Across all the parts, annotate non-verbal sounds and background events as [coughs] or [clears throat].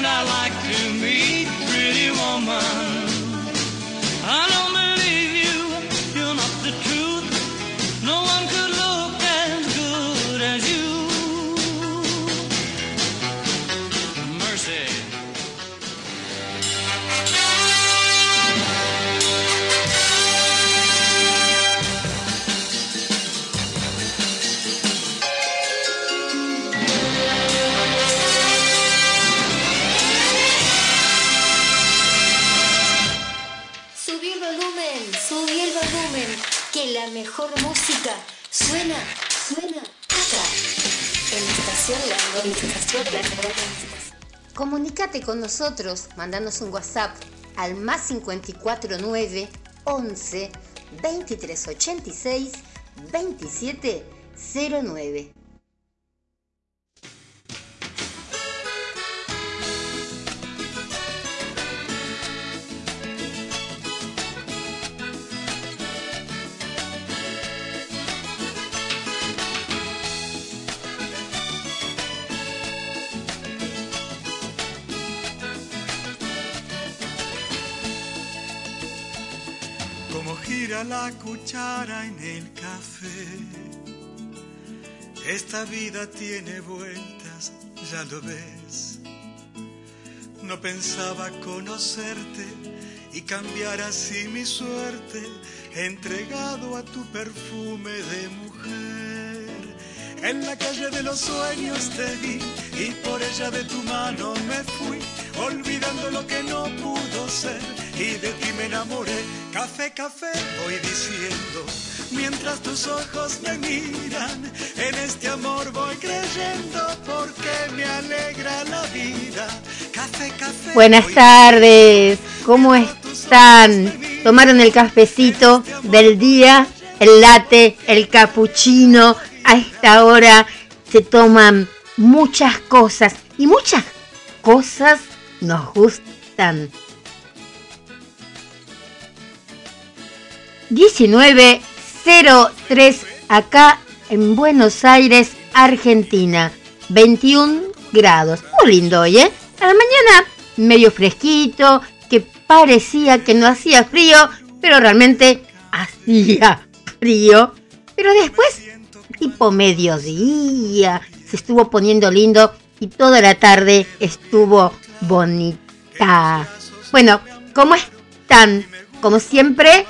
and I like nosotros, mandanos un WhatsApp al más 549 11 2386 2709. La cuchara en el café. Esta vida tiene vueltas, ya lo ves. No pensaba conocerte y cambiar así mi suerte, entregado a tu perfume de mujer. En la calle de los sueños te vi y por ella de tu mano me fui, olvidando lo que no pudo ser y de ti me enamoré. Café, café, voy diciendo, mientras tus ojos me miran, en este amor voy creyendo porque me alegra la vida. Café, café. Buenas tardes, ¿cómo están? ¿Tomaron el cafecito del día? El latte, el cappuccino. A esta hora se toman muchas cosas y muchas cosas nos gustan. 1903 acá en Buenos Aires, Argentina. 21 grados. Muy lindo hoy, ¿eh? A la mañana medio fresquito, que parecía que no hacía frío, pero realmente hacía frío. Pero después, tipo mediodía, se estuvo poniendo lindo y toda la tarde estuvo bonita. Bueno, ¿cómo están? Como siempre,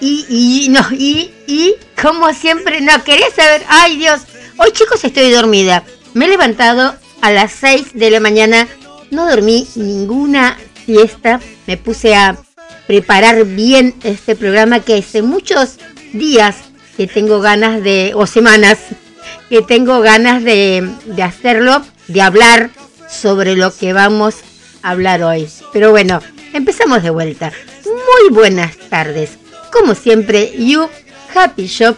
y, y, no, y, y, como siempre, no, quería saber, ay Dios, hoy chicos estoy dormida. Me he levantado a las 6 de la mañana, no dormí ninguna siesta, me puse a preparar bien este programa que hace muchos días que tengo ganas de, o semanas, que tengo ganas de, de hacerlo, de hablar sobre lo que vamos a hablar hoy. Pero bueno, empezamos de vuelta. Muy buenas tardes. Como siempre, You Happy Shop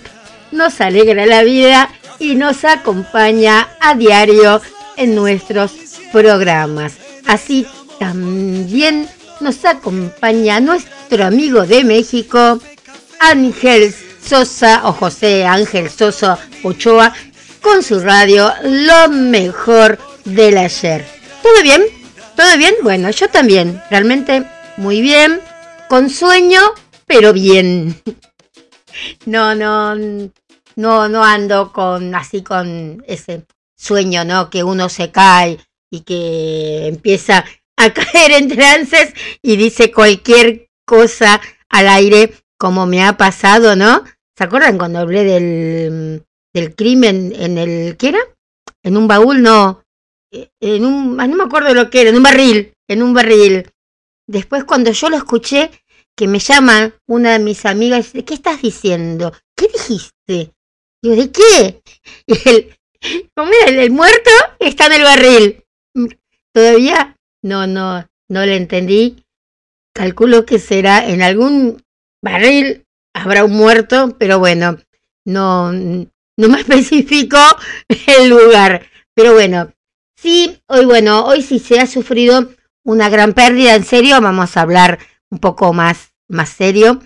nos alegra la vida y nos acompaña a diario en nuestros programas. Así también nos acompaña nuestro amigo de México, Ángel Sosa o José Ángel Sosa Ochoa, con su radio Lo mejor del ayer. ¿Todo bien? ¿Todo bien? Bueno, yo también, realmente muy bien, con sueño, pero bien. [laughs] No, no, no, no ando con así con ese sueño, ¿no? Que uno se cae y que empieza a [laughs] caer en trances y dice cualquier cosa al aire, como me ha pasado, ¿no? ¿Se acuerdan cuando hablé del, del crimen en el, ¿qué era? En un baúl, no, en un, ah, no me acuerdo lo que era, en un barril, en un barril. Después cuando yo lo escuché, que me llama una de mis amigas, ¿qué estás diciendo? ¿Qué dijiste? Digo, ¿de qué? [laughs] Y el, ¿cómo era? El muerto está en el barril. Todavía no, no, no le entendí. Calculo que será en algún barril habrá un muerto, pero bueno, no, no me [laughs] especificó el lugar. Pero bueno, sí, hoy bueno, hoy sí se ha sufrido una gran pérdida, en serio, vamos a hablar un poco más, más serio,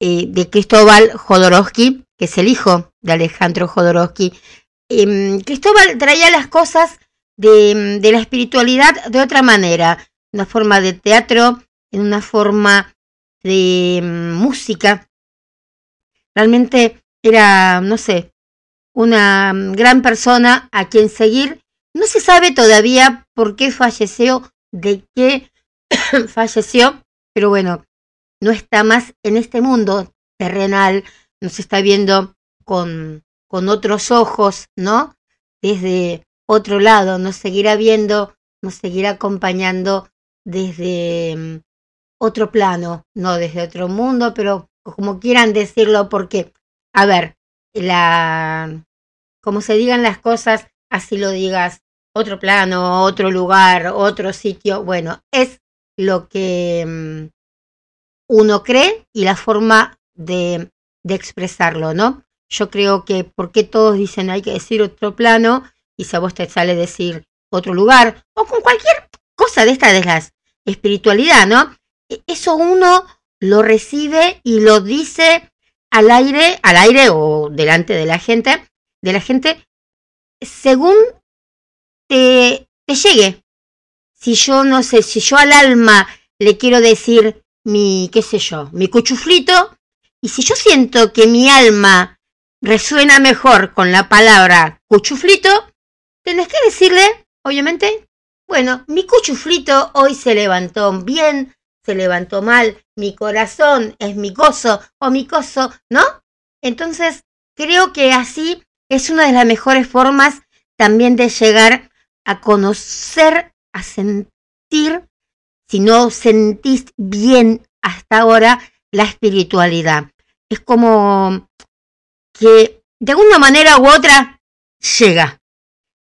eh, de Cristóbal Jodorowsky, que es el hijo de Alejandro Jodorowsky, em, Cristóbal traía las cosas de, de la espiritualidad de otra manera, una forma de teatro, en una forma de mm, música. Realmente era, no sé, una gran persona a quien seguir. No se sabe todavía por qué falleció, de qué [coughs] falleció, pero bueno, no está más en este mundo terrenal, nos está viendo con, con otros ojos, ¿no? Desde otro lado, nos seguirá viendo, nos seguirá acompañando desde mm, otro plano, no desde otro mundo, pero como quieran decirlo, porque, a ver, la, como se digan las cosas, así lo digas, otro plano, otro lugar, otro sitio, bueno, es lo que mm, uno cree y la forma de, expresarlo, ¿no? Yo creo que porque todos dicen hay que decir otro plano y si a vos te sale decir otro lugar o con cualquier cosa de esta de las espiritualidad, ¿no? E, eso uno lo recibe y lo dice al aire, al aire o delante de la gente, de la gente, según te, llegue. Si yo no sé, si yo al alma le quiero decir mi, qué sé yo, mi cuchuflito, y si yo siento que mi alma resuena mejor con la palabra cuchuflito, tenés que decirle, obviamente, bueno, mi cuchuflito hoy se levantó bien, se levantó mal, mi corazón es mi coso o mi coso, ¿no? Entonces, creo que así es una de las mejores formas también de llegar a conocer, a sentir, si no sentís bien hasta ahora, la espiritualidad. Es como que de alguna manera u otra llega.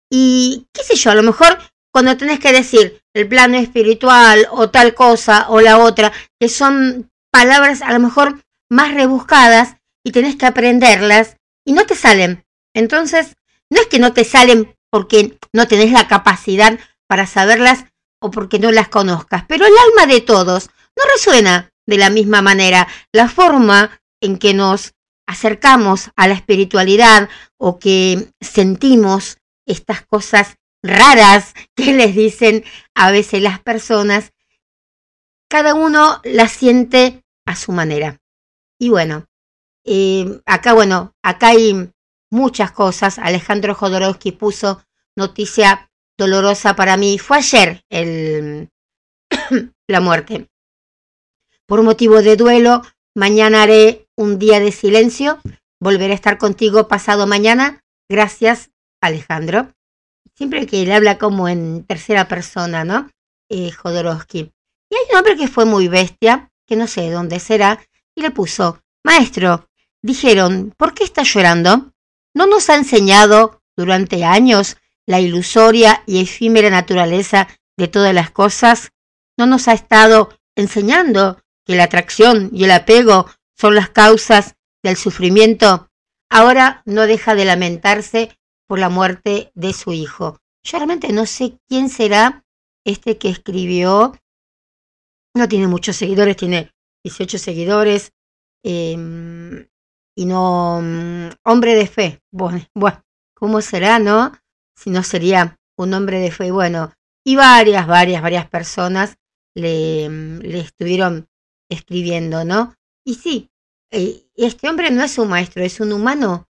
Y qué sé yo, a lo mejor cuando tenés que decir el plano espiritual o tal cosa o la otra, que son palabras a lo mejor más rebuscadas y tenés que aprenderlas y no te salen. Entonces, no es que no te salen porque no tenés la capacidad para saberlas o porque no las conozcas, pero el alma de todos no resuena de la misma manera. La forma en que nos acercamos a la espiritualidad o que sentimos estas cosas raras [laughs] que les dicen a veces las personas, cada uno las siente a su manera. Y bueno, eh, acá, bueno, acá hay muchas cosas. Alejandro Jodorowsky puso noticia dolorosa para mí. Fue ayer el, [coughs] la muerte. Por motivo de duelo, mañana haré un día de silencio. Volveré a estar contigo pasado mañana. Gracias, Alejandro siempre que él habla como en tercera persona, ¿no? Eh, Jodorowsky. Y hay un hombre que fue muy bestia, que no sé dónde será, y le puso, Maestro, dijeron, ¿por qué está llorando? ¿No nos ha enseñado durante años la ilusoria y efímera naturaleza de todas las cosas? ¿No nos ha estado enseñando que la atracción y el apego son las causas del sufrimiento? Ahora no deja de lamentarse por la muerte de su hijo. Yo realmente no sé quién será este que escribió. No tiene muchos seguidores, tiene 18 seguidores. Em, y no. Mm, hombre de fe. Bueno, bueno, ¿cómo será, no? Si no sería un hombre de fe. Bueno, y varias, varias, varias personas le, mm, le estuvieron escribiendo, ¿no? Y sí, eh, este hombre no es un maestro, es un humano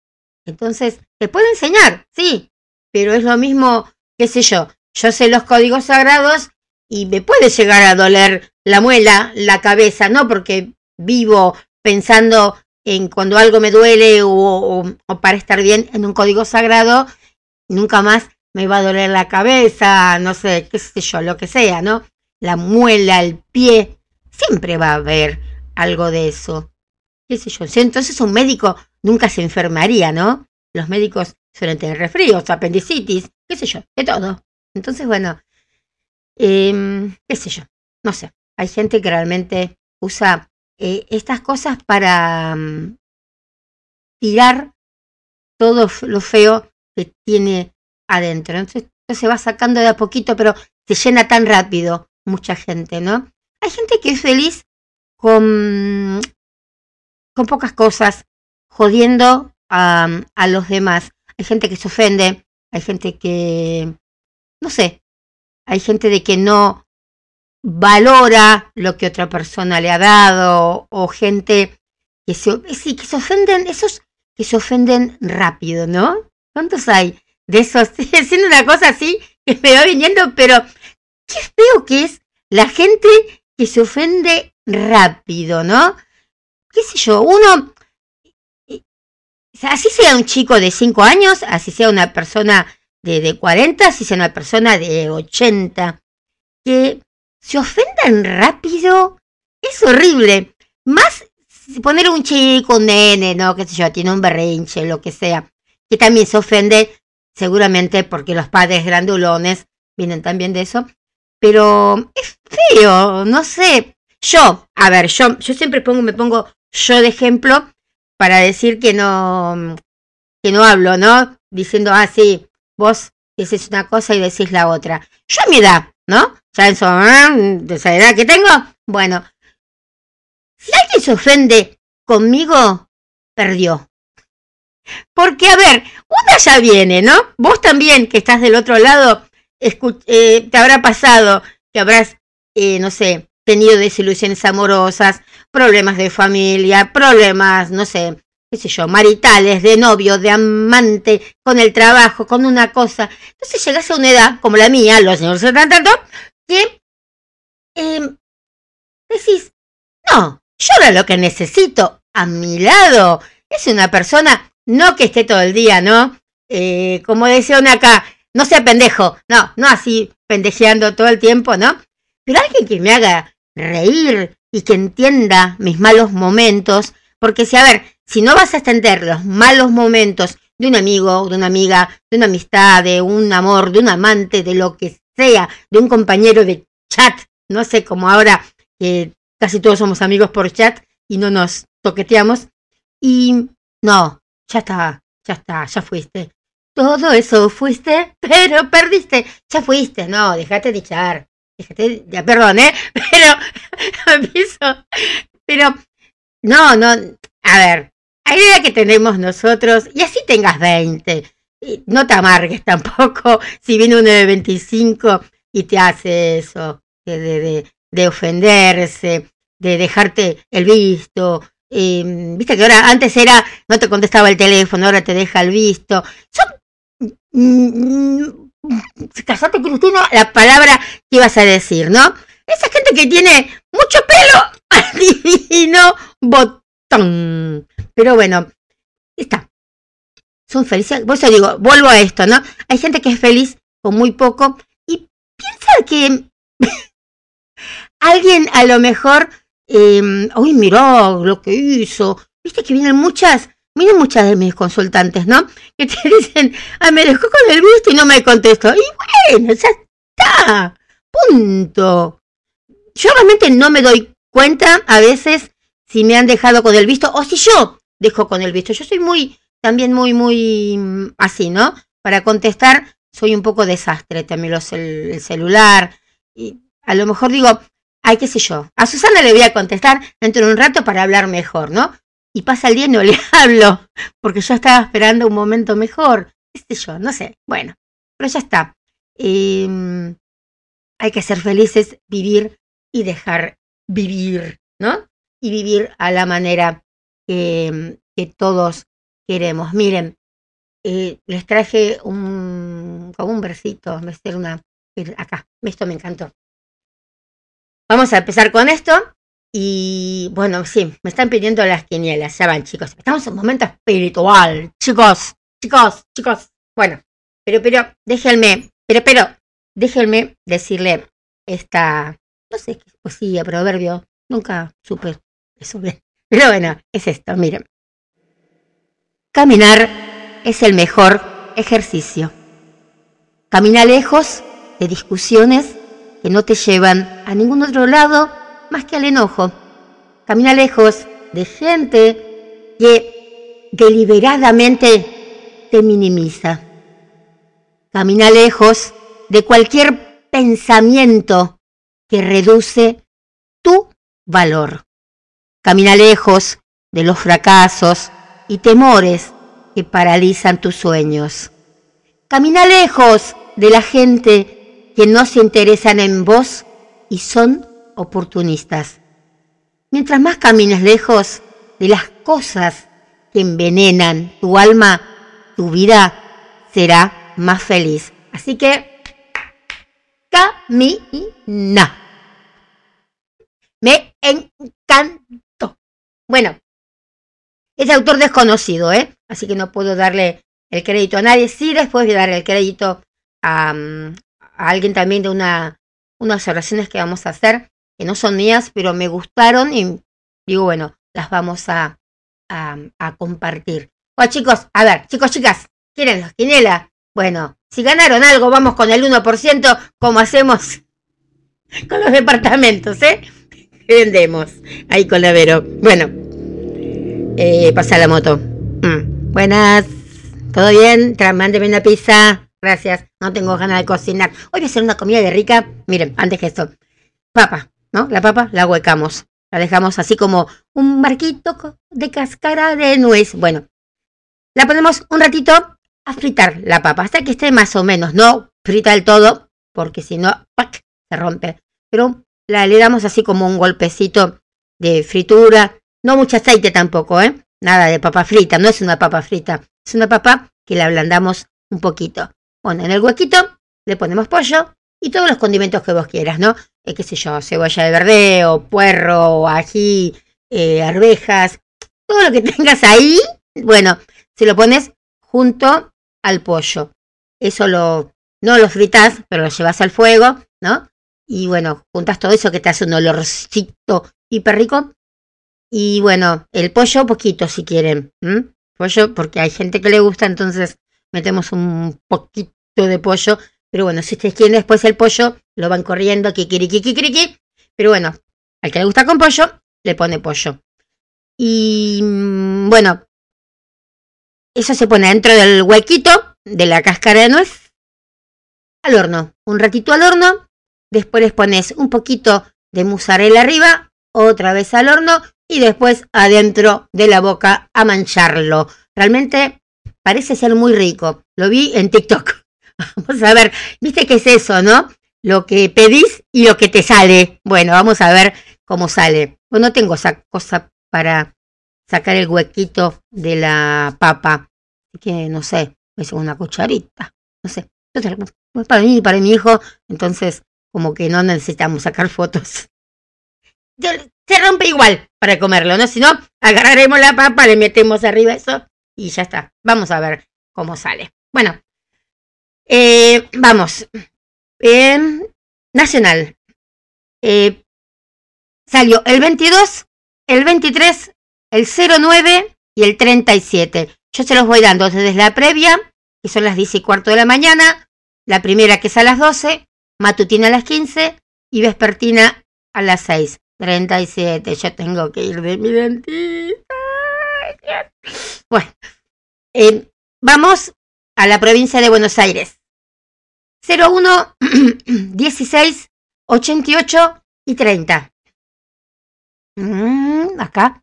entonces, te puedo enseñar, sí, pero es lo mismo, qué sé yo, yo sé los códigos sagrados y me puede llegar a doler la muela, la cabeza, no porque vivo pensando en cuando algo me duele o, para estar bien en un código sagrado, nunca más me va a doler la cabeza, no sé, qué sé yo, lo que sea, ¿no? La muela, el pie, siempre va a haber algo de eso. ¿Qué sé yo? Entonces un médico nunca se enfermaría, ¿no? Los médicos suelen tener resfríos, apendicitis, qué sé yo, de todo. Entonces, bueno, eh, qué sé yo, no sé. Hay gente que realmente usa eh, estas cosas para um, tirar todo lo feo que tiene adentro. Entonces, se va sacando de a poquito, pero se llena tan rápido mucha gente, ¿no? Hay gente que es feliz con, con pocas cosas, jodiendo a, a los demás. hay gente que se ofende, hay gente que, no sé, hay gente de que no valora lo que otra persona le ha dado, o gente que se, sí, que ofenden, esos que se ofenden rápido, ¿no? ¿Cuántos hay de esos? [laughs] Estoy haciendo una cosa así que me va viniendo, pero qué feo que es la gente que se ofende rápido, ¿no? ¿Qué sé yo? Uno, así sea un chico de 5 años, así sea una persona de, de 40, así sea una persona de 80, que se ofendan rápido, es horrible. Más poner un chico, un nene, ¿no? Qué sé yo, tiene un berrinche, lo que sea, que también se ofende, seguramente porque los padres grandulones vienen también de eso, pero es feo, no sé. Yo, a ver, yo, yo siempre pongo, me pongo yo de ejemplo para decir que no, que no hablo, ¿no? Diciendo, ah, sí, vos decís una cosa y decís la otra. Yo a mi edad, ¿no? Ya en su, de esa edad que tengo, bueno, si alguien se ofende conmigo, perdió. Porque, a ver, una ya viene, ¿no? Vos también, que estás del otro lado, eh, te habrá pasado que habrás, eh, no sé, tenido desilusiones amorosas, problemas de familia, problemas, no sé, qué sé yo, maritales, de novio, de amante, con el trabajo, con una cosa. Entonces llegas a una edad, como la mía, los señores 70, que eh, decís, no, yo ahora lo que necesito a mi lado es una persona, no que esté todo el día, ¿no? Eh, como decía una acá, no sea pendejo, no, no así pendejeando todo el tiempo, ¿no? Pero alguien que me haga reír y que entienda mis malos momentos, porque si, a ver, si no vas a entender los malos momentos de un amigo, de una amiga, de una amistad, de un amor, de un amante, de lo que sea, de un compañero de chat, no sé, como ahora que casi todos somos amigos por chat y no nos toqueteamos. Y no, ya está, ya está, ya fuiste. Todo eso fuiste, [laughs] pero perdiste. Ya fuiste, no, déjate de echar. Déjate, ya, perdón, ¿eh? [laughs] Pero, [laughs] aviso. Pero, no, no, a ver, hay idea que tenemos nosotros, y así tengas 20, no te amargues [laughs] tampoco si viene uno de 25 y te hace eso, de, de, de ofenderse, de dejarte el visto. Eh, Viste que ahora antes era, no te contestaba el teléfono, ahora te deja el visto. Son... Mm, casate, Cristina, la palabra que ibas a decir, ¿no? Esa gente que tiene mucho pelo, [laughs] divino botón. Pero bueno, está. Son felices. Por digo, vuelvo a esto, ¿no? Hay gente que es feliz con muy poco y piensa que [laughs] alguien a lo mejor eh, uy, mirá lo que hizo. Viste que vienen muchas, vienen muchas de mis consultantes, ¿no? [laughs] Que te dicen, ah, me dejó con el visto y no me contestó. Y bueno, ya está. Punto. Yo realmente no me doy cuenta a veces si me han dejado con el visto o si yo dejo con el visto. Yo soy muy, también muy, muy mm, así, ¿no? Para contestar soy un poco desastre también los, el celular. Y a lo mejor digo, ay, qué sé yo, a Susana le voy a contestar dentro de un rato para hablar mejor, ¿no? Y pasa el día y no [laughs] le hablo, porque yo estaba esperando un momento mejor, qué sé yo, no sé, bueno, pero ya está. Em, hay que ser felices, vivir y dejar vivir, ¿no? Y vivir a la manera que, todos queremos. Miren, eh, les traje un, como un versito, me una, acá, esto me encantó. Vamos a empezar con esto. Y bueno, sí, me están pidiendo las quinielas, ya van chicos. Estamos en un momento espiritual, chicos, chicos, chicos. Bueno, pero, pero, déjenme, pero, pero, déjenme decirle esta, no sé qué poesía, proverbio, nunca supe eso bien. Pero bueno, es esto, miren. Caminar es el mejor ejercicio. Camina lejos de discusiones que no te llevan a ningún otro lado más que al enojo. Camina lejos de gente que deliberadamente te minimiza. Camina lejos de cualquier pensamiento que reduce tu valor. Camina lejos de los fracasos y temores que paralizan tus sueños. Camina lejos de la gente que no se interesan en vos y son oportunistas. Mientras más camines lejos de las cosas que envenenan tu alma, tu vida será más feliz. Así que camina. Me encantó. Bueno, es autor desconocido, ¿eh? Así que no puedo darle el crédito a nadie. Sí, después voy a darle el crédito a, mm, alguien también de una, unas oraciones que vamos a hacer, que no son mías, pero me gustaron y digo, bueno, las vamos a, a, compartir. Bueno, chicos, a ver, chicos, chicas, ¿quieren los quinela? Bueno, si ganaron algo, vamos con el 1%, como hacemos [laughs] con los departamentos, ¿eh? [laughs] Vendemos ahí con la Vero. Bueno, eh, pasa la moto. Mm, buenas, ¿todo bien? Mándeme una pizza. Gracias, no tengo ganas de cocinar. Hoy voy a hacer una comida de rica. Miren, antes que esto, papa, ¿no? La papa la huecamos. La dejamos así como un marquito de cáscara de nuez. Bueno, la ponemos un ratito a fritar la papa hasta que esté más o menos, no frita del todo, porque si no, se rompe. Pero la le damos así como un golpecito de fritura, no mucho aceite tampoco, ¿eh? Nada de papa frita, no es una papa frita, es una papa que la ablandamos un poquito. Bueno, en el huequito le ponemos pollo y todos los condimentos que vos quieras, ¿no? Eh, qué sé yo, cebolla de verdeo, puerro, ají, eh, arvejas, todo lo que tengas ahí, bueno, se lo pones junto al pollo. Eso lo, no lo fritas, pero lo llevas al fuego, ¿no? Y bueno, juntas todo eso que te hace un olorcito hiper rico. Y bueno, el pollo poquito si quieren. Pollo, porque hay gente que le gusta, entonces metemos un poquito de pollo pero bueno, si ustedes quieren después el pollo, lo van corriendo, kikiriki, kikiriki. Pero bueno, al que le gusta con pollo, le pone pollo. Y mm, bueno, eso se pone dentro del huequito de la cáscara de nuez al horno. Un ratito al horno. Después les pones un poquito de mozzarella arriba, otra vez al horno y después adentro de la boca a mancharlo. Realmente parece ser muy rico. Lo vi en TikTok. [laughs] Vamos a ver, viste qué es eso, ¿no? Lo que pedís y lo que te sale. Bueno, vamos a ver cómo sale. Bueno, no tengo esa cosa para sacar el huequito de la papa. Que no sé, es una cucharita. No sé. Para mí y para mi hijo, entonces como que no necesitamos sacar fotos. [laughs] Se rompe igual para comerlo, ¿no? Si no, agarraremos la papa, le metemos arriba eso y ya está. Vamos a ver cómo sale. Bueno, eh, vamos. nacional. Eh, salió el 22, el 23, el 09 y el 37. Yo se los voy dando desde la previa, que son las 10 y cuarto de la mañana, la primera que es a las 12, matutina a las 15 y vespertina a las 6. 37, yo tengo que ir de mi dentista. Bueno, eh, vamos a la provincia de Buenos Aires. 01 16 88 y 30. Mm, acá.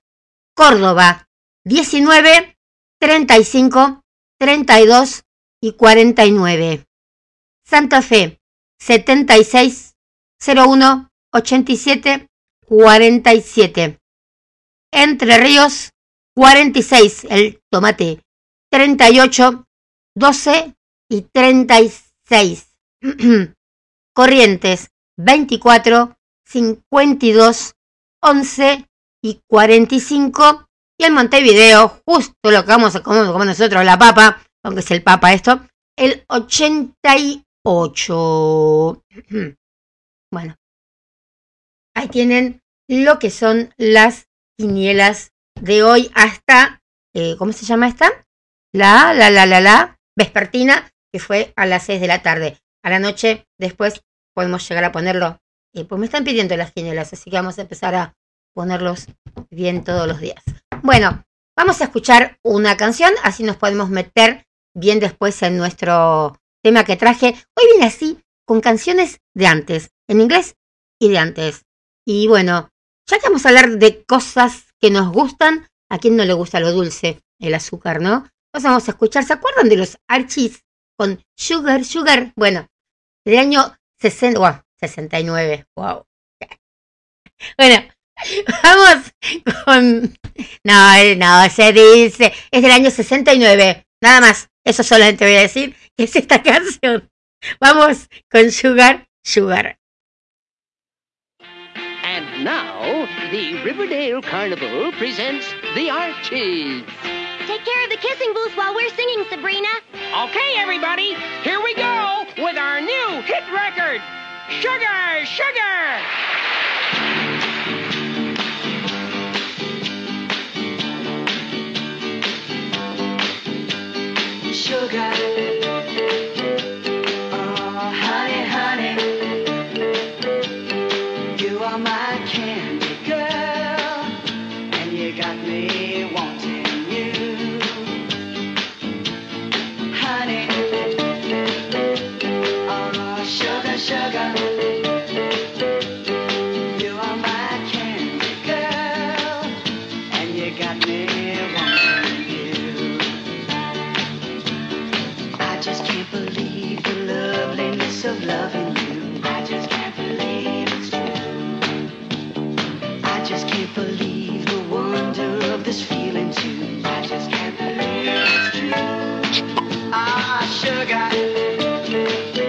Córdoba 19 35 32 y 49. Santa Fe 76 01 87 47. Entre Ríos 46 el tomate 38 12 y 36. [clears throat] Corrientes 24, 52, 11 y 45. Y en Montevideo, justo lo que vamos a comer como nosotros, la papa, aunque es el papa esto, el 88. [clears throat] Bueno, ahí tienen lo que son las quinielas de hoy hasta, eh, ¿cómo se llama esta? La, la, la, la, la, vespertina, que fue a las 6 de la tarde a la noche después podemos llegar a ponerlo. y pues me están pidiendo las quinielas, así que vamos a empezar a ponerlos bien todos los días. Bueno, vamos a escuchar una canción, así nos podemos meter bien después en nuestro tema que traje. Hoy viene así, con canciones de antes, en inglés y de antes. Y bueno, ya que vamos a hablar de cosas que nos gustan, a quien no le gusta lo dulce, el azúcar, ¿no? Nos vamos a escuchar, ¿se acuerdan de los Archies con Sugar, Sugar? Bueno, del año 60, 69, wow. Bueno, [laughs] vamos con... No, no, se dice, es del año 69, nada más, eso solamente voy a decir, que es esta [laughs] canción. Vamos con Sugar, Sugar. And now, the Carnival presents the Archies. Take care of the kissing booth while we're singing, Sabrina. Okay, everybody, here we go with our new hit record, Sugar, Sugar! Sugar, this feeling too. I just can't believe it's true. Ah, sugar.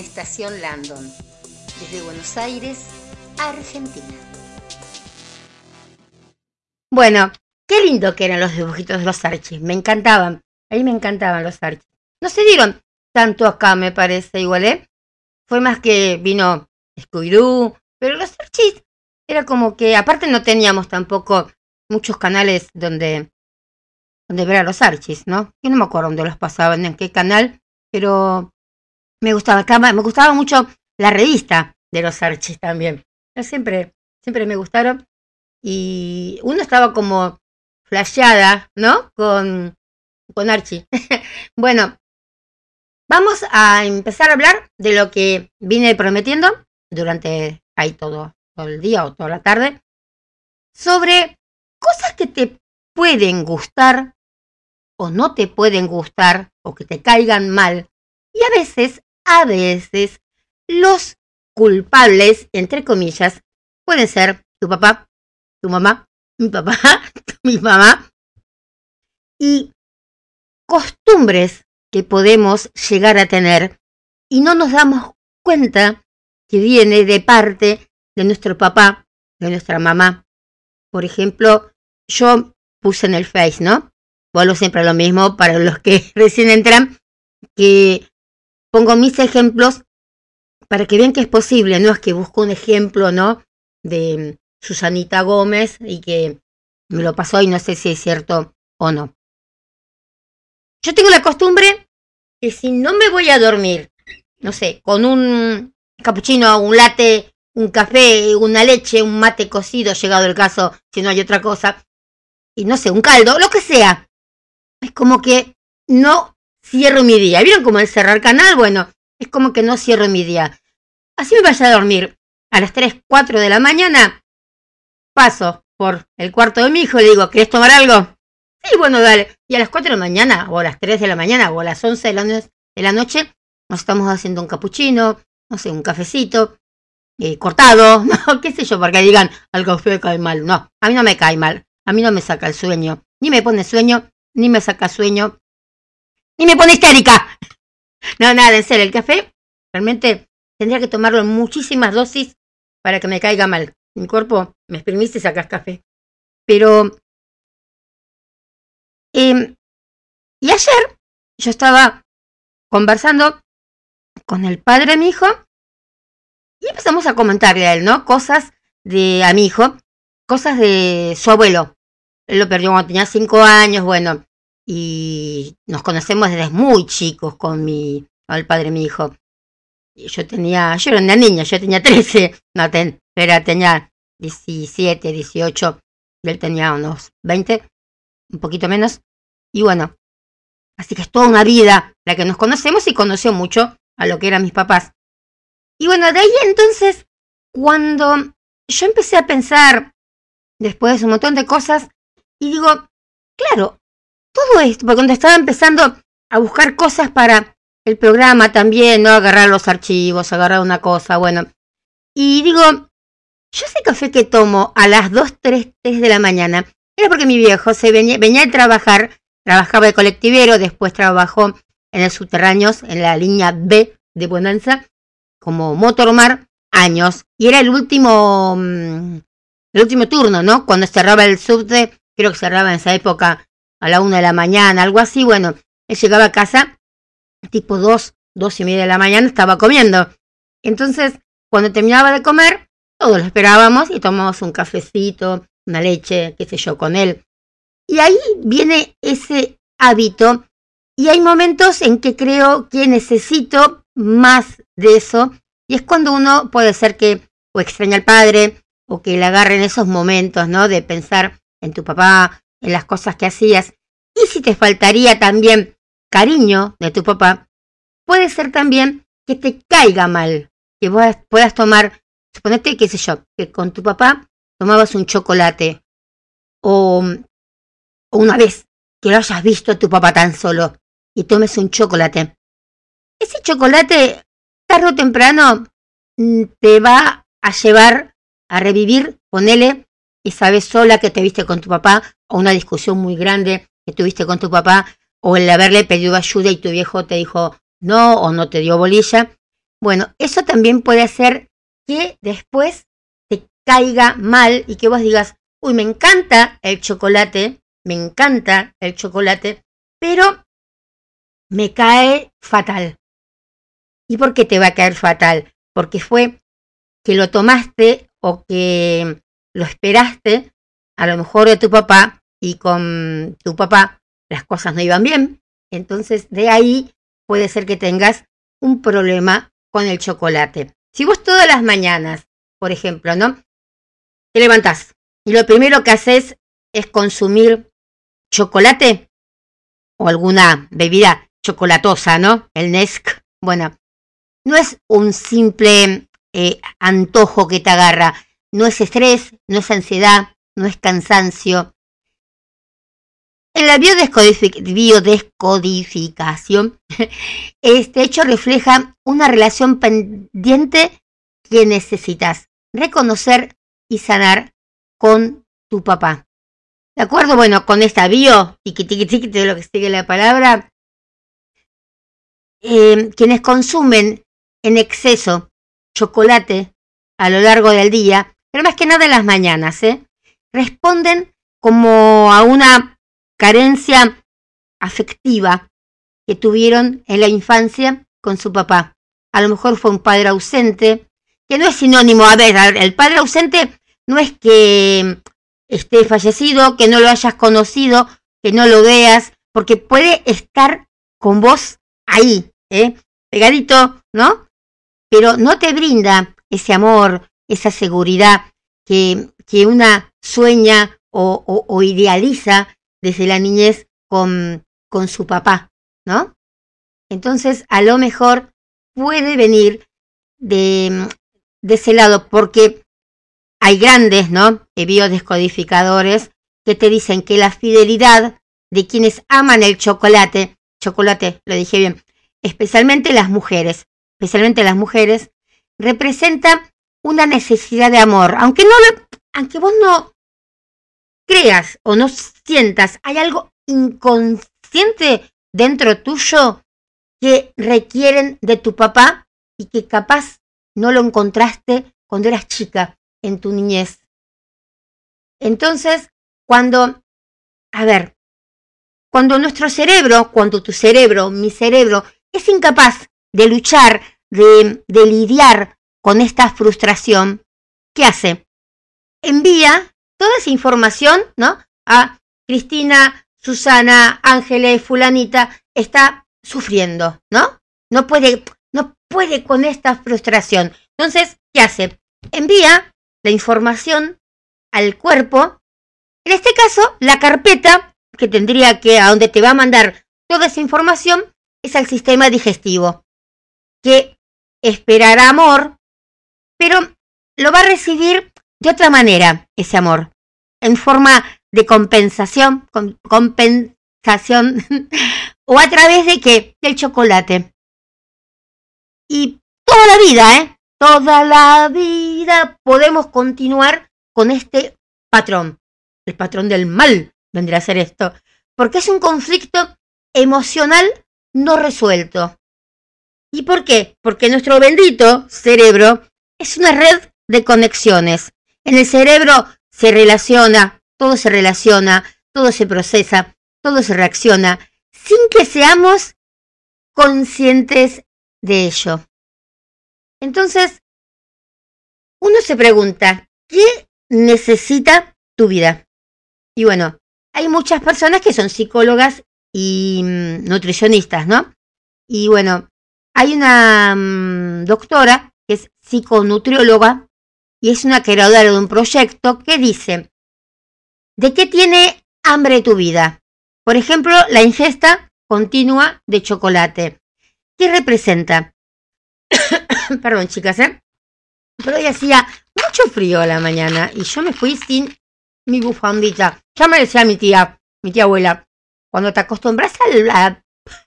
Estación Landon, desde Buenos Aires, Argentina. Bueno, qué lindo que eran los dibujitos de los Archis, me encantaban. A mí me encantaban los Archis. No se dieron tanto acá, me parece, igual, ¿eh? Fue más que vino Scooby-Doo, pero los Archis era como que, aparte no teníamos tampoco muchos canales donde, donde ver a los Archis, ¿no? Yo no me acuerdo dónde los pasaban, en qué canal, pero me gustaba, me gustaba mucho la revista de los Archis también. Siempre, siempre me gustaron. Y uno estaba como flasheada, ¿no? Con, con Archie. [laughs] bueno, vamos a empezar a hablar de lo que vine prometiendo durante ahí todo, todo el día o toda la tarde. Sobre cosas que te pueden gustar o no te pueden gustar o que te caigan mal. Y a veces a veces los culpables, entre comillas, pueden ser tu papá, tu mamá, mi papá, [laughs] mi mamá, y costumbres que podemos llegar a tener y no nos damos cuenta que viene de parte de nuestro papá, de nuestra mamá. Por ejemplo, yo puse en el Face, ¿no? Vuelvo siempre a lo mismo para los que [laughs] recién entran. que pongo mis ejemplos para que vean que es posible, no es que busco un ejemplo, ¿no? De Susanita Gómez y que me lo pasó y no sé si es cierto o no. Yo tengo la costumbre que si no me voy a dormir, no sé, con un capuchino, un latte, un café, una leche, un mate cocido, llegado el caso, si no hay otra cosa, y no sé, un caldo, lo que sea, es como que no cierro mi día. ¿Vieron cómo el cerrar canal? Bueno, es como que no cierro mi día. Así me vaya a dormir a las 3, 4 de la mañana, paso por el cuarto de mi hijo y le digo, ¿querés tomar algo? Sí, bueno, dale. Y a las 4 de la mañana, o a las 3 de la mañana, o a las 11 de la, de la noche, nos estamos haciendo un capuchino, no sé, un cafecito, eh, cortado, [laughs] no, qué sé yo, porque digan, al café cae mal. No, a mí no me cae mal, a mí no me saca el sueño, ni me pone sueño, ni me saca sueño, ni me pone histérica. No, nada, en serio, el café realmente tendría que tomarlo en muchísimas dosis para que me caiga mal. Mi cuerpo me exprimiste y sacas café. Pero... em, y ayer yo estaba conversando con el padre de mi hijo y empezamos a comentarle a él, ¿no? Cosas de a mi hijo, cosas de su abuelo. Él lo perdió cuando tenía cinco años, bueno, y nos conocemos desde muy chicos con mi, padre de mi hijo. Yo tenía, yo era una niña, yo tenía [laughs] 13, no, ten, era, tenía 17, 18, y él tenía unos 20, un poquito menos. Y bueno, así que es toda una vida la que nos conocemos y conoció mucho a lo que eran mis papás. Y bueno, de ahí entonces, cuando yo empecé a pensar después un montón de cosas, y digo, claro, todo esto, porque cuando estaba empezando a buscar cosas para el programa también, ¿no? Agarrar los archivos, agarrar una cosa, bueno. Y digo, yo ese café que tomo a las 2, 3, 3 de la mañana, era porque mi viejo se venía, venía a trabajar, trabajaba de colectivero, después trabajó en el subterráneos, en la línea B de Bonanza, como motormar, años. Y era el último, mm, el último turno, ¿no? Cuando cerraba el subte, creo que cerraba en esa época a la una de la mañana, algo así, bueno, él llegaba a casa tipo dos, dos y media de la mañana, estaba comiendo. Entonces, cuando terminaba de comer, todos lo esperábamos y tomamos un cafecito, una leche, qué sé yo, con él. Y ahí viene ese hábito y hay momentos en que creo que necesito más de eso y es cuando uno puede ser que o extraña al padre o que le agarren esos momentos, ¿no? De pensar en tu papá, en las cosas que hacías. Y si te faltaría también cariño de tu papá, puede ser también que te caiga mal, que vos puedas tomar, suponete, qué sé yo, que con tu papá tomabas un chocolate o, o una vez que lo hayas visto a tu papá tan solo y tomes un chocolate. Ese chocolate, tarde o temprano, mm, te va a llevar a revivir, ponele, esa vez sola que te viste con tu papá, o una discusión muy grande que tuviste con tu papá, o el haberle pedido ayuda y tu viejo te dijo no o no te dio bolilla. Bueno, eso también puede hacer que después te caiga mal y que vos digas, uy, me encanta el chocolate, me encanta el chocolate, pero me cae fatal. ¿Y por qué te va a caer fatal? Porque fue que lo tomaste o que lo esperaste, a lo mejor de tu papá, y con tu papá las cosas no iban bien. Entonces, de ahí puede ser que tengas un problema con el chocolate. Si vos todas las mañanas, por ejemplo, ¿no? Te levantás y lo primero que haces es consumir chocolate o alguna bebida chocolatosa, ¿no? El Nesk. Bueno, no es un simple eh, antojo que te agarra, no es estrés, no es ansiedad, no es cansancio. En la biodescodific- biodescodificación, [laughs] este hecho refleja una relación pendiente que necesitas reconocer y sanar con tu papá. ¿De acuerdo? Bueno, con esta bio, tiqui tiqui tiqui, de lo que sigue la palabra, eh, quienes consumen en exceso chocolate a lo largo del día, pero más que nada en las mañanas, ¿eh? responden como a una carencia afectiva que tuvieron en la infancia con su papá. A lo mejor fue un padre ausente, que no es sinónimo, a ver, el padre ausente no es que esté fallecido, que no lo hayas conocido, que no lo veas, porque puede estar con vos ahí, ¿eh? pegadito, ¿no? Pero no te brinda ese amor, esa seguridad que, que una sueña o, o- o idealiza desde la niñez con, con su papá, ¿no? Entonces, a lo mejor puede venir de, de ese lado, porque hay grandes, ¿no? Eh, biodescodificadores que te dicen que la fidelidad de quienes aman el chocolate, chocolate, lo dije bien, especialmente las mujeres, especialmente las mujeres, representa una necesidad de amor, aunque no aunque vos no creas o no sientas, hay algo inconsciente dentro tuyo que requieren de tu papá y que capaz no lo encontraste cuando eras chica en tu niñez. Entonces, cuando, a ver, cuando nuestro cerebro, cuando tu cerebro, mi cerebro, es incapaz de luchar, de, de lidiar con esta frustración, ¿qué hace? Envía toda esa información, ¿no? A Cristina, Susana, Ángeles, fulanita, está sufriendo, ¿no? No puede, no puede con esta frustración. Entonces, ¿qué hace? Envía la información al cuerpo, en este caso, la carpeta que tendría que, a donde te va a mandar toda esa información, es al sistema digestivo, que esperará amor, pero lo va a recibir de otra manera, ese amor, en forma de compensación, com- compensación, [laughs] o a través de qué? Del chocolate. Y toda la vida, ¿eh? Toda la vida podemos continuar con este patrón. El patrón del mal vendría a ser esto. Porque es un conflicto emocional no resuelto. ¿Y por qué? Porque nuestro bendito cerebro es una red de conexiones. En el cerebro se relaciona, todo se relaciona, todo se procesa, todo se reacciona, sin que seamos conscientes de ello. Entonces, uno se pregunta, ¿qué necesita tu vida? Y bueno, hay muchas personas que son psicólogas y mm, nutricionistas, ¿no? Y bueno, hay una mm, doctora que es psiconutrióloga y es una creadora de un proyecto que dice, ¿de qué tiene hambre tu vida? Por ejemplo, la ingesta continua de chocolate. ¿Qué representa? [coughs] Perdón, chicas, ¿eh? Pero hoy hacía mucho frío a la mañana y yo me fui sin mi bufandita. Ya me decía mi tía, mi tía abuela, cuando te acostumbras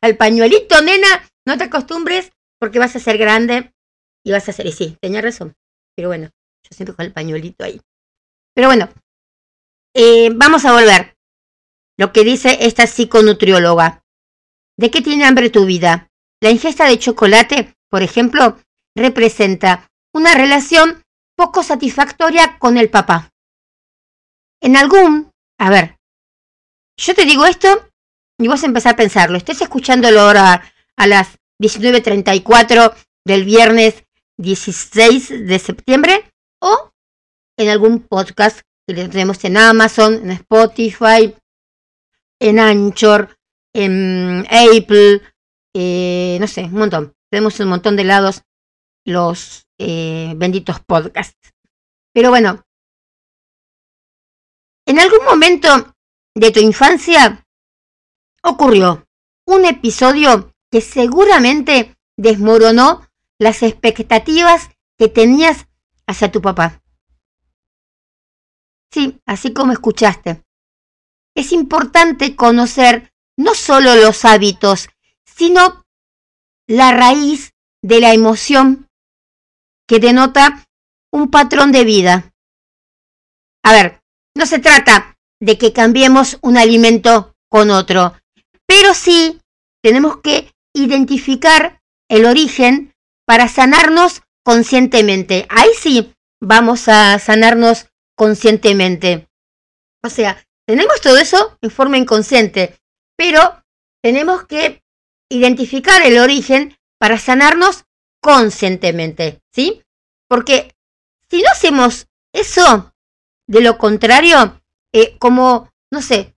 al, pañuelito, nena, no te acostumbres porque vas a ser grande y vas a ser... Y sí, tenía razón. Pero bueno, yo siempre con el pañuelito ahí. Pero bueno, eh, vamos a volver. Lo que dice esta psiconutrióloga. ¿De qué tiene hambre tu vida? La ingesta de chocolate, por ejemplo, representa una relación poco satisfactoria con el papá. En algún, a ver, yo te digo esto y vos empezás a pensarlo. Estés escuchándolo ahora a las 19.34 del viernes 16 de septiembre o en algún podcast que tenemos en Amazon, en Spotify, en Anchor, en Apple, eh, no sé, un montón. Tenemos un montón de lados los eh, benditos podcasts. Pero bueno, en algún momento de tu infancia ocurrió un episodio que seguramente desmoronó las expectativas que tenías hacia tu papá. Sí, así como escuchaste. Es importante conocer no solo los hábitos, sino la raíz de la emoción que denota un patrón de vida. A ver, no se trata de que cambiemos un alimento con otro, pero sí tenemos que identificar el origen para sanarnos conscientemente. Ahí sí vamos a sanarnos conscientemente. O sea, tenemos todo eso en forma inconsciente, pero tenemos que identificar el origen para sanarnos conscientemente, ¿sí? Porque si no hacemos eso, de lo contrario, eh, como, no sé,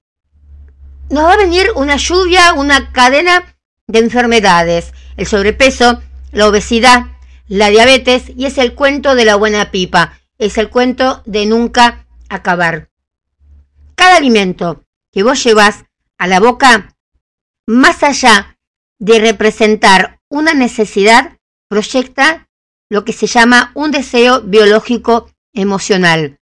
nos va a venir una lluvia, una cadena de enfermedades, el sobrepeso, la obesidad, la diabetes y es el cuento de la buena pipa, es el cuento de nunca acabar. Cada alimento que vos llevas a la boca, más allá de representar una necesidad, proyecta lo que se llama un deseo biológico emocional.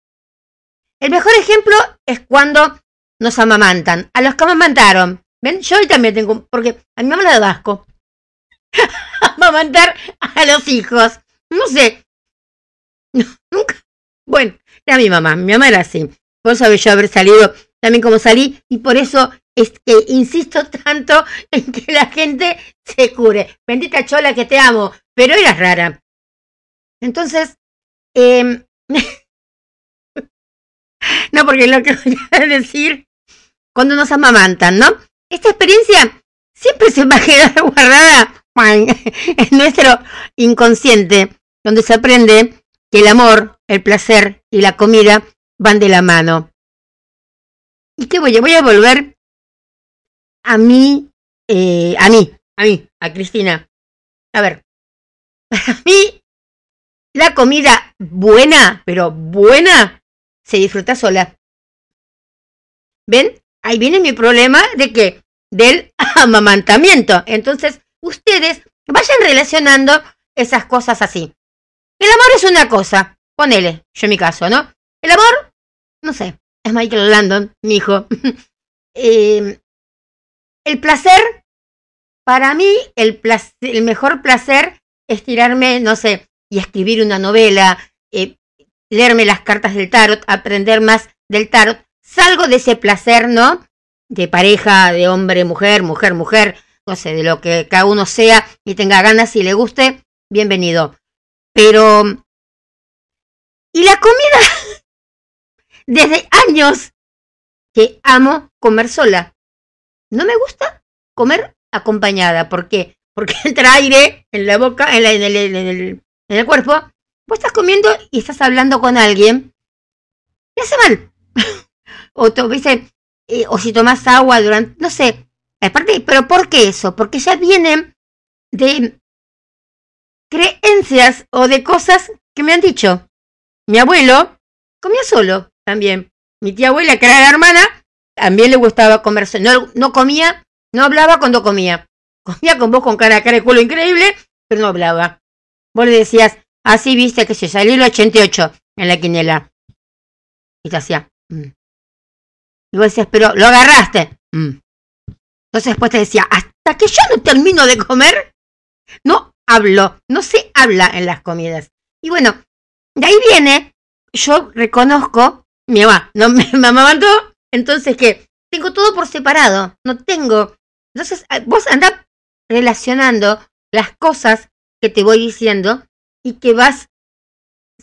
El mejor ejemplo es cuando nos amamantan. A los que amamantaron. ¿Ven? Yo hoy también tengo, porque a mi mamá le da asco. [laughs] Amamantar a los hijos. No sé. [laughs] nunca. Bueno, era mi mamá. Mi mamá era así. Por eso yo haber salido también como salí. Y por eso es que insisto [laughs] tanto en que la gente se cure. Bendita chola que te amo. Pero eras rara. Entonces, eh, [laughs] no, porque lo que voy a decir, cuando nos amamantan, ¿no? Esta experiencia siempre se va a quedar guardada en nuestro inconsciente, donde se aprende que el amor, el placer y la comida van de la mano. ¿Y qué voy a? Voy a volver a mí, eh, a mí, a mí, a Cristina. A ver, para mí, la comida buena, pero buena, se disfruta sola. ¿Ven? Ahí viene mi problema de que del [laughs] amamantamiento. Entonces, ustedes vayan relacionando esas cosas así. El amor es una cosa, ponele, yo en mi caso, ¿no? El amor, no sé, es Michael Landon, mi hijo. [laughs] eh, el placer, para mí, el, placer, el mejor placer es tirarme, no sé, y escribir una novela, eh, leerme las cartas del tarot, aprender más del tarot. Salgo de ese placer, ¿no? De pareja, de hombre, mujer, mujer, mujer, no sé, de lo que cada uno sea y tenga ganas y le guste, bienvenido. Pero... ¿Y la comida? [laughs] Desde años que amo comer sola. No me gusta comer acompañada. ¿Por qué? Porque [laughs] entra aire en la boca, en, la, en, el, en, el, en el cuerpo. Vos estás comiendo y estás hablando con alguien. Y hace mal. [laughs] o, to, ¿viste? Eh, o si tomas agua durante, no sé, aparte, pero ¿por qué eso? Porque ya vienen de creencias o de cosas que me han dicho. Mi abuelo comía solo también. Mi tía abuela, que era la hermana, también le gustaba comer. No, no comía, no hablaba cuando comía. Comía con vos con cara, cara de culo increíble, pero no hablaba. Vos le decías, así viste que se salió el 88 en la quinela. Y te hacía. Mm. Y vos decías, pero lo agarraste. Mm. Entonces después te decía, hasta que yo no termino de comer, no hablo, no se habla en las comidas. Y bueno, de ahí viene, yo reconozco, mi mamá no [laughs] me, amamantó, entonces que tengo todo por separado, no tengo. Entonces vos andás relacionando las cosas que te voy diciendo y que vas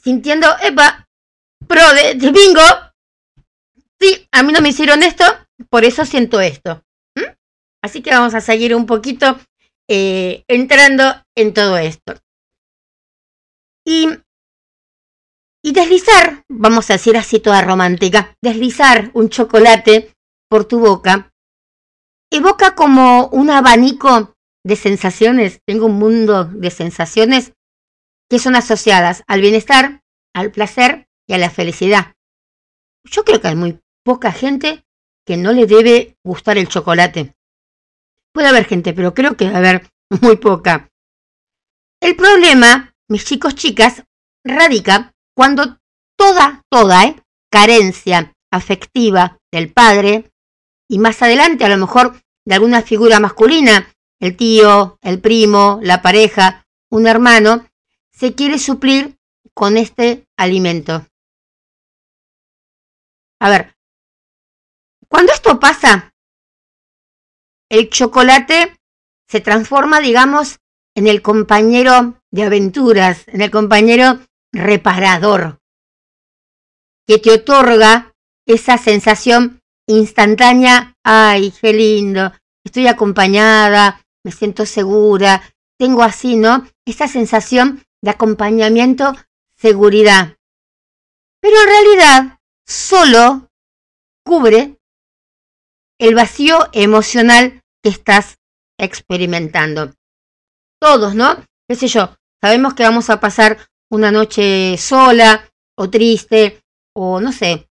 sintiendo, epa, pro de, de bingo, sí, a mí no me hicieron esto, por eso siento esto. Así que vamos a seguir un poquito eh, entrando en todo esto. Y, y deslizar, vamos a decir así toda romántica, deslizar un chocolate por tu boca, evoca como un abanico de sensaciones, tengo un mundo de sensaciones que son asociadas al bienestar, al placer y a la felicidad. Yo creo que hay muy poca gente que no le debe gustar el chocolate. Puede haber gente, pero creo que va a haber muy poca. El problema, mis chicos chicas, radica cuando toda, toda, ¿eh? carencia afectiva del padre y más adelante a lo mejor de alguna figura masculina, el tío, el primo, la pareja, un hermano, se quiere suplir con este alimento. A ver, cuando esto pasa, el chocolate se transforma, digamos, en el compañero de aventuras, en el compañero reparador, que te otorga esa sensación instantánea, ay, qué lindo, estoy acompañada, me siento segura, tengo así, ¿no? Esta sensación de acompañamiento, seguridad. Pero en realidad solo cubre el vacío emocional estás experimentando. Todos, ¿no? ¿Qué sé yo? Sabemos que vamos a pasar una noche sola o triste o no sé.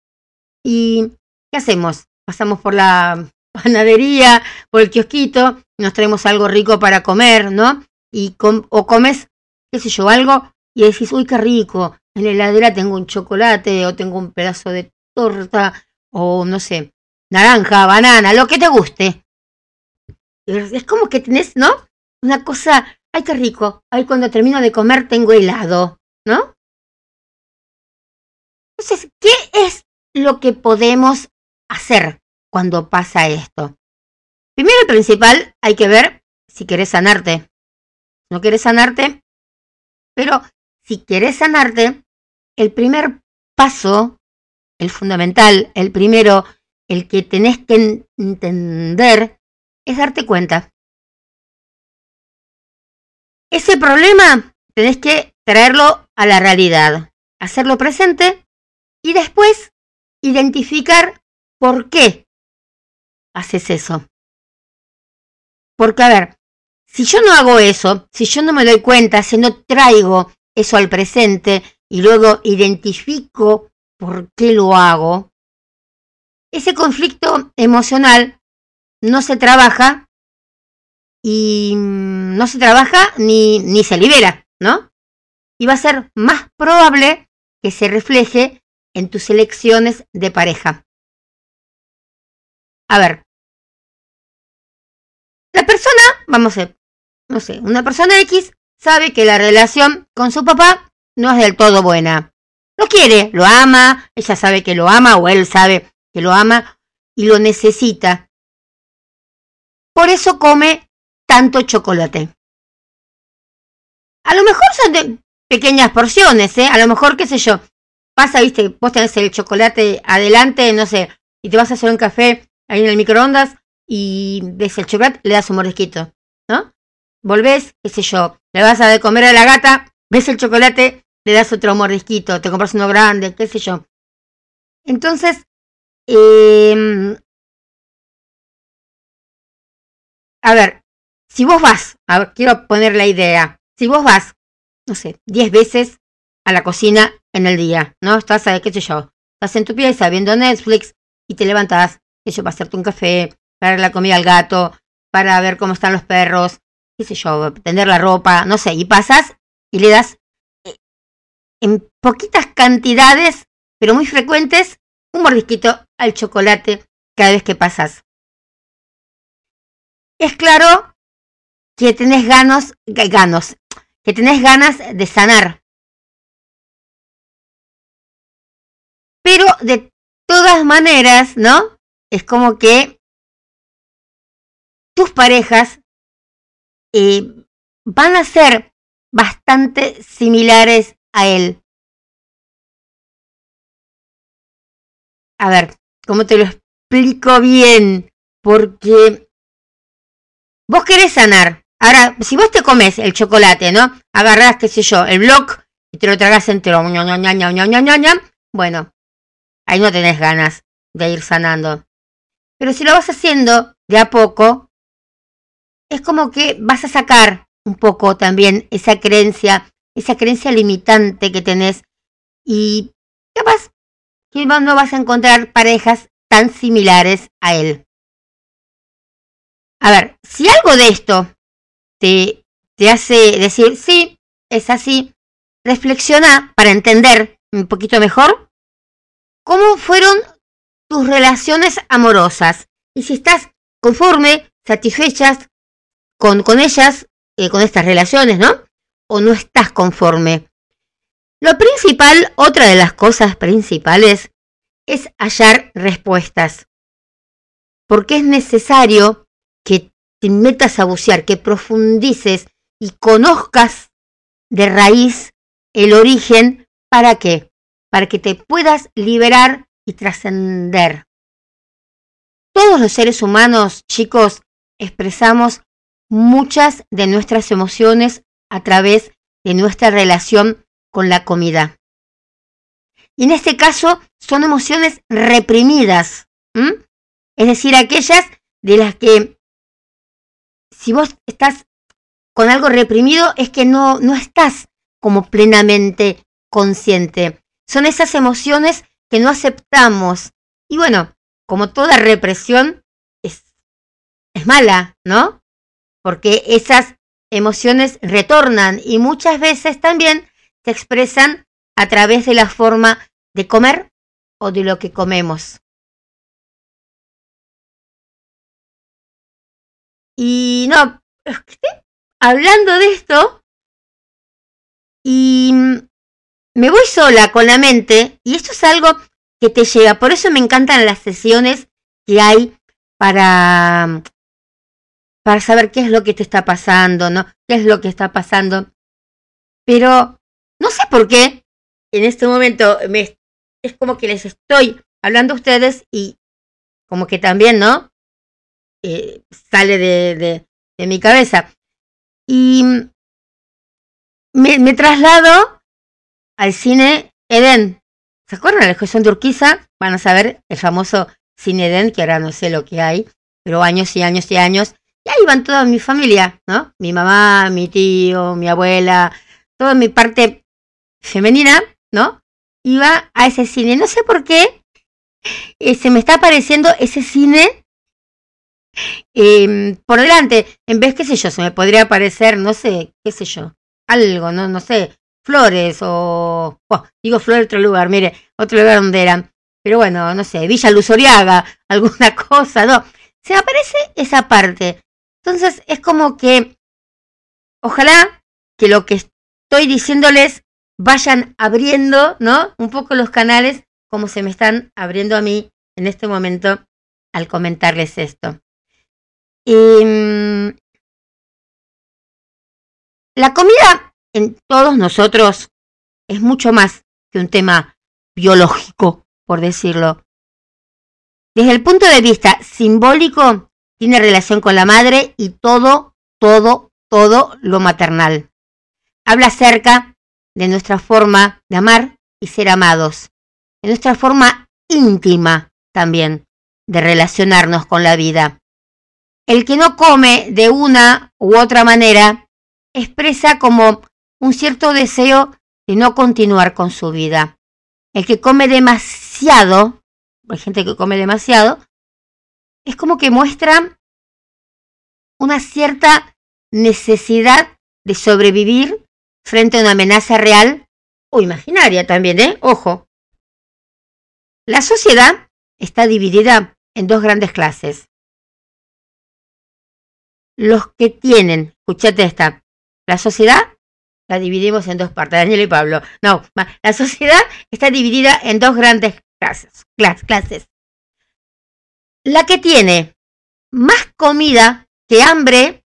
¿Y qué hacemos? Pasamos por la [laughs] panadería, por el kiosquito, nos traemos algo rico para comer, ¿no? Y com o comes, qué sé yo, algo y decís, uy, qué rico, en la heladera tengo un chocolate o tengo un pedazo de torta o no sé, naranja, banana, lo que te guste. Es como que tenés, ¿no? Una cosa, ay, qué rico, ay, cuando termino de comer tengo helado, ¿no? Entonces, ¿qué es lo que podemos hacer cuando pasa esto? Primero y principal, hay que ver si querés sanarte. No querés sanarte, pero si querés sanarte, el primer paso, el fundamental, el primero, el que tenés que entender, es darte cuenta. Ese problema tenés que traerlo a la realidad, hacerlo presente y después identificar por qué haces eso. Porque, a ver, si yo no hago eso, si yo no me doy cuenta, si no traigo eso al presente y luego identifico por qué lo hago, ese conflicto emocional no se trabaja y no se trabaja ni, ni se libera, ¿no? Y va a ser más probable que se refleje en tus elecciones de pareja. A ver, la persona, vamos a, no sé, una persona X sabe que la relación con su papá no es del todo buena. Lo quiere, lo ama, ella sabe que lo ama o él sabe que lo ama y lo necesita. Por eso come tanto chocolate. A lo mejor son de pequeñas porciones, ¿eh? A lo mejor, qué sé yo, pasa, viste, vos tenés el chocolate adelante, no sé, y te vas a hacer un café ahí en el microondas y ves el chocolate, le das un mordisquito, ¿no? Volvés, qué sé yo, le vas a comer a la gata, ves el chocolate, le das otro mordisquito, te compras uno grande, qué sé yo. Entonces, eh, a ver, si vos vas, a ver, quiero poner la idea, si vos vas, no sé, 10 veces a la cocina en el día, ¿no? Estás, qué sé yo, estás en tu pieza viendo Netflix y te levantas, qué sé yo, para hacerte un café, para la comida al gato, para ver cómo están los perros, qué sé yo, tender la ropa, no sé, y pasas y le das eh, en poquitas cantidades, pero muy frecuentes, un mordisquito al chocolate cada vez que pasas. Es claro que tenés ganos, ganos, que tenés ganas de sanar. Pero de todas maneras, ¿no? Es como que tus parejas eh, van a ser bastante similares a él. A ver, ¿cómo te lo explico bien? Porque vos querés sanar. Ahora, si vos te comes el chocolate, ¿no? Agarrás, qué sé yo, el block y te lo tragas entero. Bueno, ahí no tenés ganas de ir sanando. Pero si lo vas haciendo de a poco, es como que vas a sacar un poco también esa creencia, esa creencia limitante que tenés y capaz que no vas a encontrar parejas tan similares a él. A ver, si algo de esto te, te hace decir, sí, es así, reflexiona para entender un poquito mejor cómo fueron tus relaciones amorosas y si estás conforme, satisfechas con, con ellas, eh, con estas relaciones, ¿no? O no estás conforme. Lo principal, otra de las cosas principales, es hallar respuestas. Porque es necesario que te metas a bucear, que profundices y conozcas de raíz el origen. ¿Para qué? Para que te puedas liberar y trascender. Todos los seres humanos, chicos, expresamos muchas de nuestras emociones a través de nuestra relación con la comida. Y en este caso son emociones reprimidas, es decir, aquellas de las que si vos estás con algo reprimido es que no, no estás como plenamente consciente. Son esas emociones que no aceptamos. Y bueno, como toda represión es, es mala, ¿no? Porque esas emociones retornan y muchas veces también se expresan a través de la forma de comer o de lo que comemos. Y no, hablando de esto, y me voy sola con la mente, y esto es algo que te llega. Por eso me encantan las sesiones que hay para, para saber qué es lo que te está pasando, ¿no? ¿Qué es lo que está pasando? Pero no sé por qué en este momento me, es como que les estoy hablando a ustedes y como que también, ¿no? Eh, sale de, de, de, mi cabeza. Y me, me, traslado al cine Eden. ¿Se acuerdan la exposición de Urquiza? Van a saber el famoso cine Eden, que ahora no sé lo que hay, pero años y años y años. Y ahí van toda mi familia, ¿no? Mi mamá, mi tío, mi abuela, toda mi parte femenina, ¿no? Iba a ese cine. No sé por qué eh, se me está apareciendo ese cine eh, por delante. En vez, qué sé yo, se me podría aparecer, no sé, qué sé yo, algo, no, no sé, flores o... Oh, digo flores otro lugar, mire, otro lugar donde eran. Pero bueno, no sé, Villa Luzoriaga, [laughs] alguna cosa, no. Se aparece esa parte. Entonces es como que ojalá que lo que estoy diciéndoles vayan abriendo, ¿no? Un poco los canales como se me están abriendo a mí en este momento al comentarles esto. Mm, la comida en todos nosotros es mucho más que un tema biológico, por decirlo. Desde el punto de vista simbólico, tiene relación con la madre y todo, todo, todo lo maternal. Habla acerca de nuestra forma de amar y ser amados, de nuestra forma íntima también de relacionarnos con la vida. El que no come de una u otra manera expresa como un cierto deseo de no continuar con su vida. El que come demasiado, hay gente que come demasiado, es como que muestra una cierta necesidad de sobrevivir frente a una amenaza real o imaginaria también, ¿eh? Ojo. La sociedad está dividida en dos grandes clases. Los que tienen, escuchate esta, la sociedad la dividimos en dos partes, Daniel y Pablo. No, la sociedad está dividida en dos grandes clases, clases. La que tiene más comida que hambre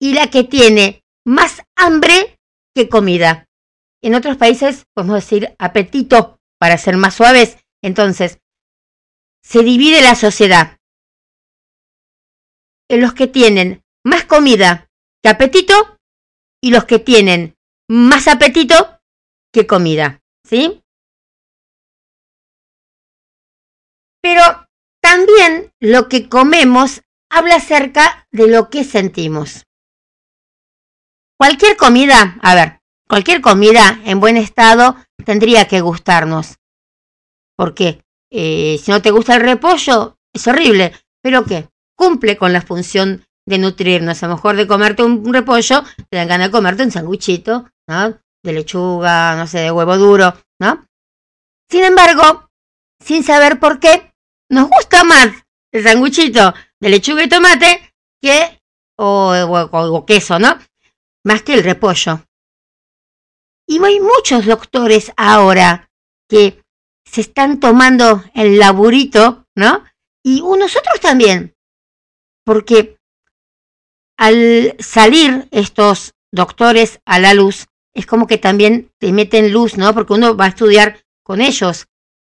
y la que tiene más hambre que comida. En otros países podemos decir apetito para ser más suaves. Entonces, se divide la sociedad los que tienen más comida que apetito y los que tienen más apetito que comida, ¿sí? Pero también lo que comemos habla acerca de lo que sentimos. Cualquier comida, a ver, cualquier comida en buen estado tendría que gustarnos. Porque eh, si no te gusta el repollo, es horrible. Pero ¿qué? Cumple con la función de nutrirnos. A lo mejor de comerte un repollo, te dan ganas de comerte un sanguchito, ¿no? De lechuga, no sé, de huevo duro, ¿no? Sin embargo, sin saber por qué, nos gusta más el sanguchito de lechuga y tomate que, o, o, o queso, ¿no? Más que el repollo. Y hay muchos doctores ahora que se están tomando el laburito, ¿no? Y nosotros también, porque al salir estos doctores a la luz, es como que también te meten luz, ¿no? Porque uno va a estudiar con ellos.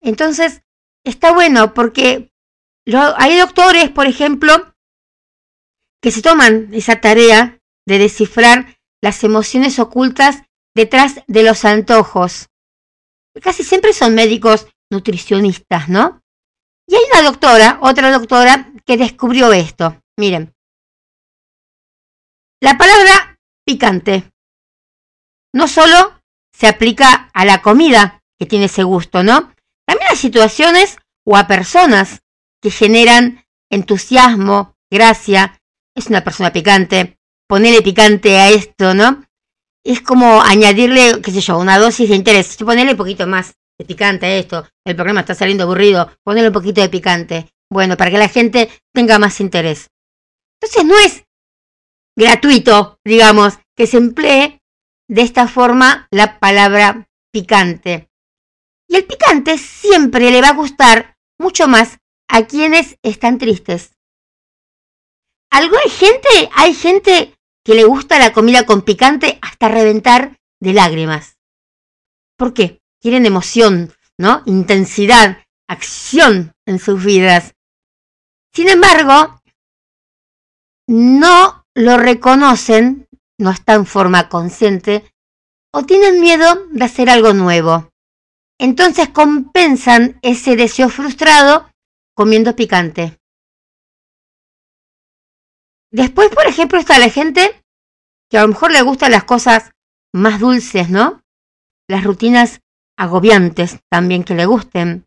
Entonces, está bueno porque hay doctores, por ejemplo, que se toman esa tarea de descifrar las emociones ocultas detrás de los antojos. Casi siempre son médicos nutricionistas, ¿no? Y hay una doctora, otra doctora, que descubrió esto. Miren, la palabra picante no solo se aplica a la comida que tiene ese gusto, ¿no? También a situaciones o a personas que generan entusiasmo, gracia. Es una persona picante. Ponerle picante a esto, ¿no? Es como añadirle, qué sé yo, una dosis de interés. Ponerle un poquito más de picante esto. El programa está saliendo aburrido. Ponerle un poquito de picante. Bueno, para que la gente tenga más interés. Entonces no es gratuito, digamos, que se emplee de esta forma la palabra picante. Y el picante siempre le va a gustar mucho más a quienes están tristes. Algo hay gente, hay gente que le gusta la comida con picante hasta reventar de lágrimas. ¿Por qué? Quieren emoción, ¿no? Intensidad, acción en sus vidas. Sin embargo, no lo reconocen, no está en forma consciente, o tienen miedo de hacer algo nuevo. Entonces compensan ese deseo frustrado comiendo picante. Después, por ejemplo, está la gente que a lo mejor le gustan las cosas más dulces, ¿no? Las rutinas agobiantes también que le gusten.